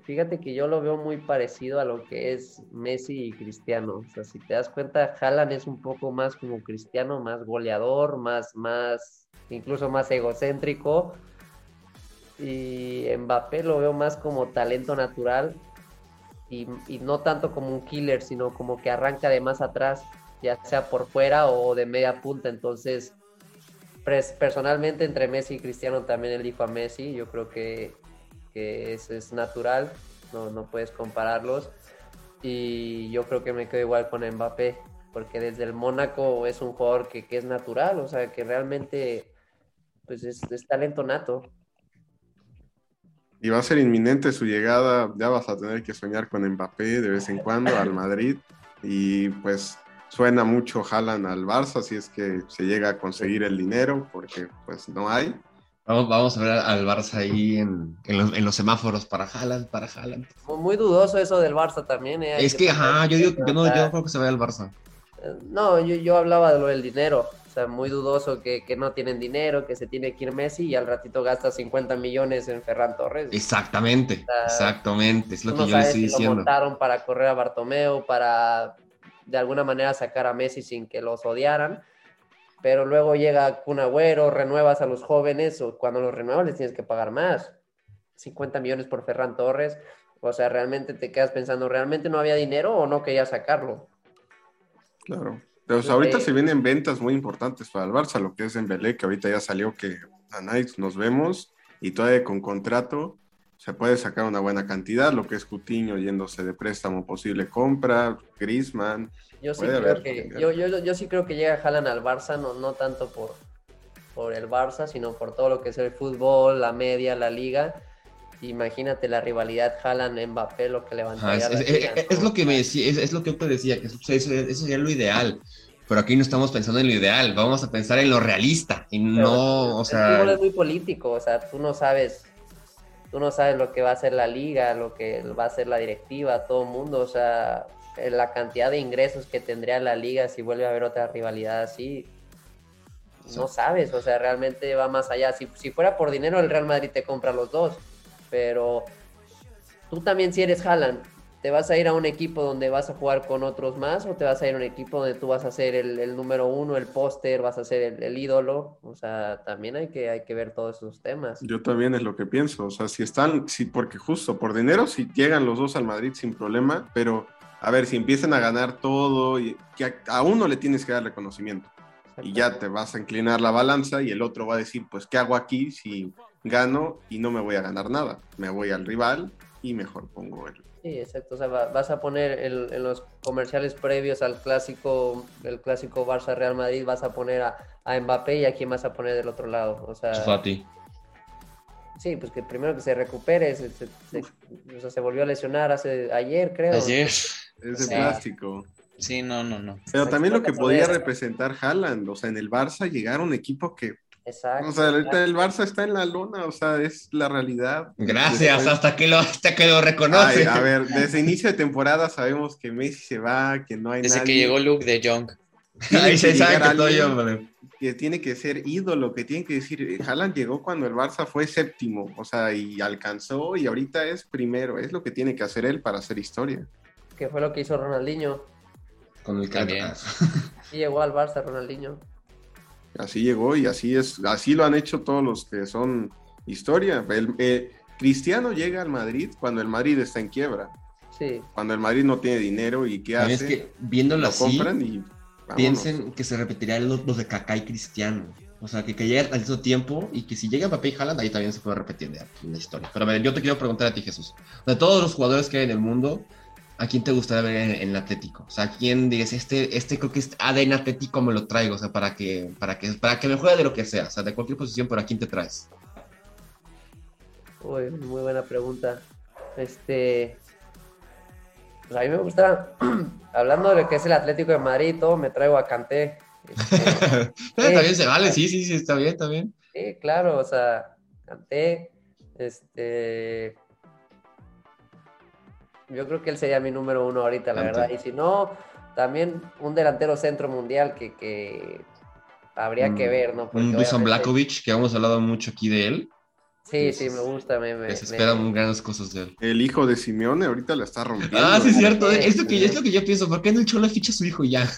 fíjate que yo lo veo muy parecido a lo que es Messi y Cristiano. O sea, si te das cuenta, Haaland es un poco más como Cristiano, más goleador, más, más, incluso más egocéntrico. Y Mbappé lo veo más como talento natural y, y no tanto como un killer, sino como que arranca de más atrás, ya sea por fuera o de media punta. Entonces, personalmente entre Messi y Cristiano también elijo a Messi. Yo creo que es, natural, no, no puedes compararlos. Y yo creo que me quedo igual con Mbappé, porque desde el Mónaco es un jugador que, que es natural, o sea, que realmente pues es, talento nato. Y va a ser inminente su llegada, ya vas a tener que soñar con Mbappé de vez en cuando al Madrid. Y pues suena mucho Haaland al Barça, si es que se llega a conseguir el dinero, porque pues no hay. Vamos, vamos a ver al Barça ahí en, en los, en los semáforos para Haaland, para Haaland. Muy, dudoso eso del Barça también. ¿eh? Es que, ajá, yo digo, yo no, yo no creo que se vaya al Barça. Eh, No, yo, yo hablaba de lo del dinero. O sea, muy dudoso que, que no tienen dinero, que se tiene que ir Messi y al ratito gasta 50 millones en Ferran Torres. Exactamente, exactamente, es lo que no yo le estoy si lo diciendo. montaron para correr a Bartomeu, para de alguna manera sacar a Messi sin que los odiaran. Pero luego llega Kun Agüero, renuevas a los jóvenes, o cuando los renuevas les tienes que pagar más. 50 millones por Ferran Torres. O sea, realmente te quedas pensando, ¿realmente no había dinero o no quería sacarlo? Claro. Pero ahorita se vienen ventas muy importantes para el Barça, lo que es en Belé, que ahorita ya salió que a Nights nos vemos y todavía con contrato se puede sacar una buena cantidad, lo que es Cutiño yéndose de préstamo, posible compra, Griezmann. Yo sí, creo que, yo, yo, yo, sí creo que llega Haaland al Barça, no, no tanto por, por el Barça, sino por todo lo que es el fútbol, la media, la liga. Imagínate la rivalidad Haaland-Mbappé, lo que levantaría. es, lo que me decía, es, lo que yo te decía, que eso, eso sería lo ideal pero aquí no estamos pensando en lo ideal, vamos a pensar en lo realista y no, o sea... es muy político, o sea, tú no sabes, tú no sabes lo que va a hacer la liga, lo que va a hacer la directiva, todo el mundo, o sea, la cantidad de ingresos que tendría la liga si vuelve a haber otra rivalidad así, no sabes, o sea, realmente va más allá. Si, si fuera por dinero, el Real Madrid te compra los dos, pero tú también si eres Haaland, ¿te vas a ir a un equipo donde vas a jugar con otros más o te vas a ir a un equipo donde tú vas a ser el, número uno, el póster, vas a ser el, ídolo? O sea, también hay que, hay que ver todos esos temas. Yo también es lo que pienso, o sea, si están, si, porque justo por dinero, si llegan los dos al Madrid sin problema, pero a ver, si empiezan a ganar todo, y que a, uno le tienes que dar reconocimiento y ya te vas a inclinar la balanza y el otro va a decir, pues, ¿qué hago aquí si gano y no me voy a ganar nada? Me voy al rival y mejor pongo el, Sí, exacto. O sea, vas a poner en los comerciales previos al clásico, el clásico Barça Real Madrid, vas a poner a, a Mbappé y a quién vas a poner del otro lado. O sea, Fati. Sí, pues que primero que se recupere, se, o sea, se volvió a lesionar hace ayer, creo. Ayer. Es de plástico. Sí, no, no, no. Pero también lo que podía representar Haaland, o sea, en el Barça llegar a un equipo que Exacto. O sea, ahorita el Barça está en la luna, o sea, es la realidad. Gracias, hasta que lo, hasta que lo reconoce. a ver, desde inicio de temporada sabemos que Messi se va, que no hay Desde que llegó Luke de Jong. Ahí se sabe que todo yo, Que tiene que ser ídolo, que tiene que decir, eh, Haaland llegó cuando el Barça fue séptimo, o sea, y alcanzó y ahorita es primero, es lo que tiene que hacer él para hacer historia. Que fue lo que hizo Ronaldinho. Con el También. Y llegó al Barça Ronaldinho. Así llegó y así es, así lo han hecho todos los que son historia. El, eh, Cristiano llega al Madrid cuando el Madrid está en quiebra. Sí. Cuando el Madrid no tiene dinero y qué hace. Es que viéndolo lo así, compran y vámonos. piensen que se repetirían los, los de Kaká y Cristiano. O sea, que, que llegue al mismo tiempo y que si llega Mbappé y Haaland, ahí también se puede repetir de la historia. Pero a ver, yo te quiero preguntar a ti, Jesús. De todos los jugadores que hay en el mundo, ¿a quién te gustaría ver en, en el Atlético? O sea, ¿a quién dices, este, este creo que es ADN Atlético me lo traigo? O sea, para que, para que, para que me juegue de lo que sea, o sea, de cualquier posición, pero ¿a quién te traes? Uy, muy buena pregunta. Este. Pues a mí me gusta, hablando de lo que es el Atlético de Madrid y todo, me traigo a Canté. Este, está bien, se vale, sí, sí, sí, está bien, está bien. Sí, claro, o sea, Canté, este... Yo creo que él sería mi número uno ahorita, la verdad. Y si no, también un delantero centro mundial que, que habría que Mm, ver, ¿no? Porque Un Dusan obviamente- Blakovic, que hemos hablado mucho aquí de él, Sí, sí, me gusta, me... me- que se me- esperan grandes cosas de él. El hijo de Simeone ahorita la está rompiendo. Ah, sí, es cierto, Sí, es lo, que, sí. es lo que yo pienso, ¿por qué no el Cholo ficha a su hijo ya?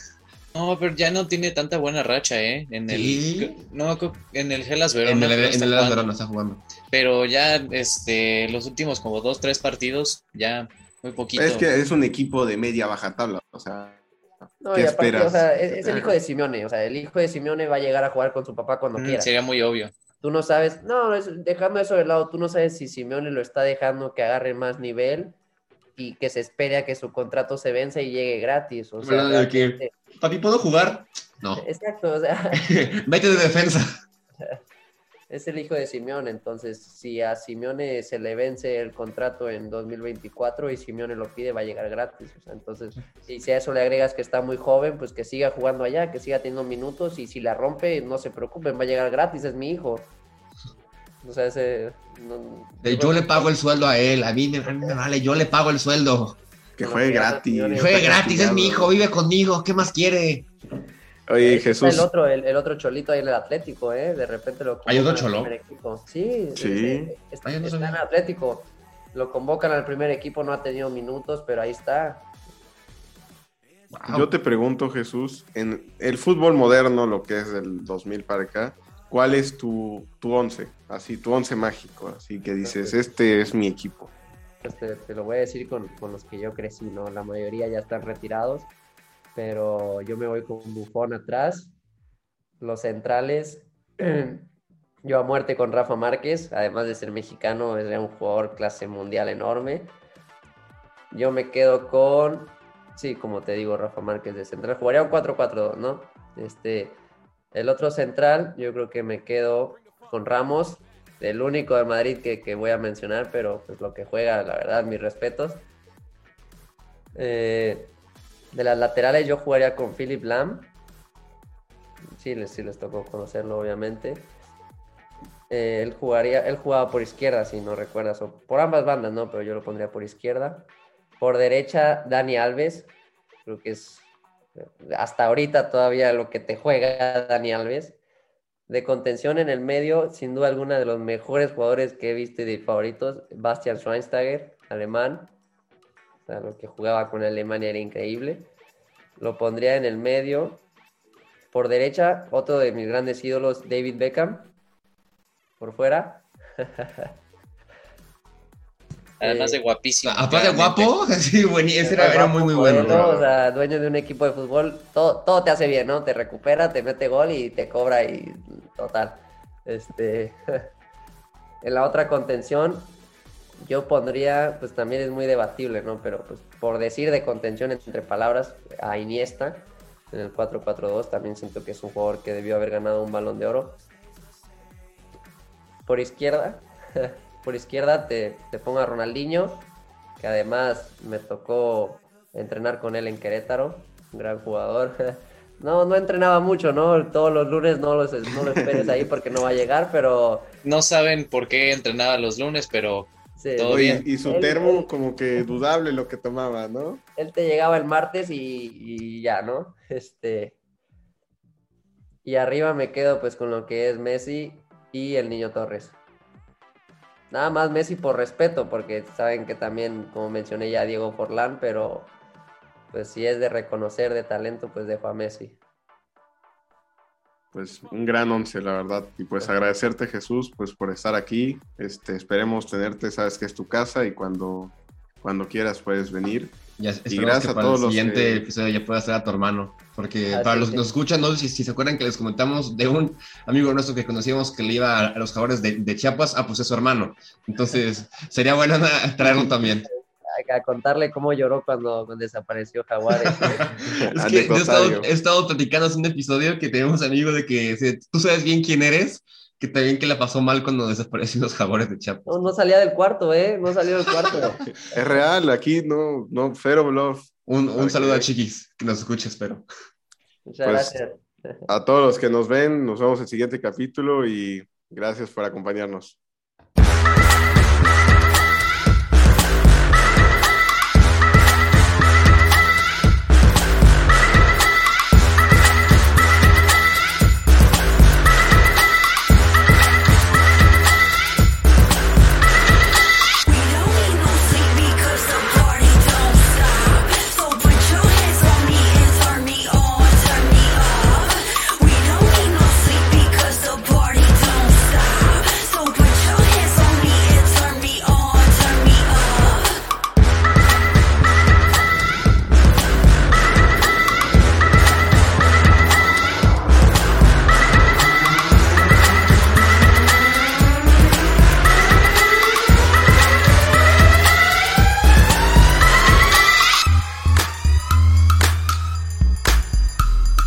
No, pero ya no tiene tanta buena racha, ¿eh? En el, Sí. no, en el Gelas Verona. En el, en está el jugando. Verona está jugando. Pero ya, este, los últimos como dos, tres partidos, ya muy poquito. Es que es un equipo de media baja tabla, o sea, No, ¿Qué y aparte, esperas? o sea, es, es el hijo de Simeone, o sea, el hijo de Simeone va a llegar a jugar con su papá cuando Mm, quiera. sería muy obvio. Tú no sabes, no, es- dejando eso de lado, tú no sabes si Simeone lo está dejando que agarre más nivel y que se espere a que su contrato se vence y llegue gratis. O sea. De que- Papi, ¿puedo jugar? No. Exacto, o sea, Vete de defensa. es el hijo de Simeone, entonces si a Simeone se le vence el contrato en 2024 y Simeone lo pide, va a llegar gratis. O sea, entonces, y si a eso le agregas que está muy joven, pues que siga jugando allá, que siga teniendo minutos y si la rompe, no se preocupen, va a llegar gratis, es mi hijo. O sea, ese... no- De yo le pago el sueldo a él, a mí, me, vale, yo le pago el sueldo. que No, juegue ya, gratis. Juegue Está gratis, es mi hijo, vive conmigo, ¿qué más quiere? Oye, Está Jesús, El otro, el, el otro cholito ahí en el Atlético, ¿eh? De repente lo ¿Hay otro cholo? equipo. Sí, Sí. eh, está, no está en el Atlético. Lo convocan al primer equipo, no ha tenido minutos, pero ahí está. Wow. yo te pregunto, Jesús, en el fútbol moderno, lo que es del 2000 para acá, ¿cuál es tu, tu once? Así, tu once mágico, así que dices, este es mi equipo. pues te, lo voy a decir con, con, los que yo crecí, ¿no? La mayoría ya están retirados, pero yo me voy con Bufón atrás. Los centrales, yo a muerte con Rafa Márquez, además de ser mexicano, es un jugador clase mundial enorme. Yo me quedo con, sí, como te digo, Rafa Márquez de central. Jugaría un 4-4-2, ¿no? Este, el otro central, yo creo que me quedo con Ramos, el único de Madrid que, voy a mencionar, pero pues lo que juega, la verdad, mis respetos. Eh, de las laterales yo jugaría con Philip Lam. Sí, les, sí les tocó conocerlo, obviamente. Eh, él jugaría, él jugaba por izquierda, si no recuerdas, o por ambas bandas, ¿no? Pero yo lo pondría por izquierda. Por derecha, Dani Alves. Creo que es hasta ahorita todavía lo que te juega Dani Alves. De contención en el medio, sin duda alguna de los mejores jugadores que he visto y de favoritos, Bastian Schweinsteiger, alemán. O sea, lo que jugaba con Alemania era increíble. Lo pondría en el medio. Por derecha, otro de mis grandes ídolos, David Beckham. Por fuera. Además de eh, guapísimo. Aparte de guapo, sí, ese era, muy, muy bueno. O sea, dueño de un equipo de fútbol, todo, todo te hace bien, ¿no? Te recupera, te mete gol y te cobra y total. Este, en la otra contención, yo pondría, pues también es muy debatible, ¿no? Pero pues por decir de contención entre palabras, a Iniesta, en el 4-4-2, también siento que es un jugador que debió haber ganado un balón de oro. Por izquierda, por izquierda te, te pongo a Ronaldinho, que además me tocó entrenar con él en Querétaro, un gran jugador. No, no entrenaba mucho, ¿no? Todos los lunes no los, no lo esperes ahí porque no va a llegar, pero... No saben por qué entrenaba los lunes, pero todo bien. Y, su termo como que dudable lo que tomaba, ¿no? Él te llegaba el martes y, y, ya, ¿no? Este... Y arriba me quedo pues con lo que es Messi y el Niño Torres. Nada más Messi por respeto, porque saben que también, como mencioné ya, Diego Forlán, pero pues si es de reconocer de talento, pues dejo a Messi. Pues un gran once, la verdad. Y pues agradecerte, Jesús, pues por estar aquí. Este, esperemos tenerte, sabes que es tu casa y cuando, cuando quieras puedes venir. y gracias a todos el siguiente episodio ya pueda ser a tu hermano. Porque para los que nos escuchan, no sé si, se acuerdan que les comentamos de un amigo nuestro que conocíamos que le iba a, los jaguares de, de, Chiapas, ah, pues es su hermano. Entonces, sería bueno traerlo también. A contarle cómo lloró cuando, desapareció Jaguares. es que yo he estado, he estado, platicando hace un episodio que tenemos amigos de que tú sabes bien quién eres, que también que la pasó mal cuando desaparecieron los jaguares de Chiapas. No, no, salía del cuarto, ¿eh? No salió del cuarto. es real, aquí no, no, cero bluff. Un, un saludo a Chiquis, que nos escuche, espero. Muchas pues, gracias. A todos los que nos ven, nos vemos en el siguiente capítulo y gracias por acompañarnos.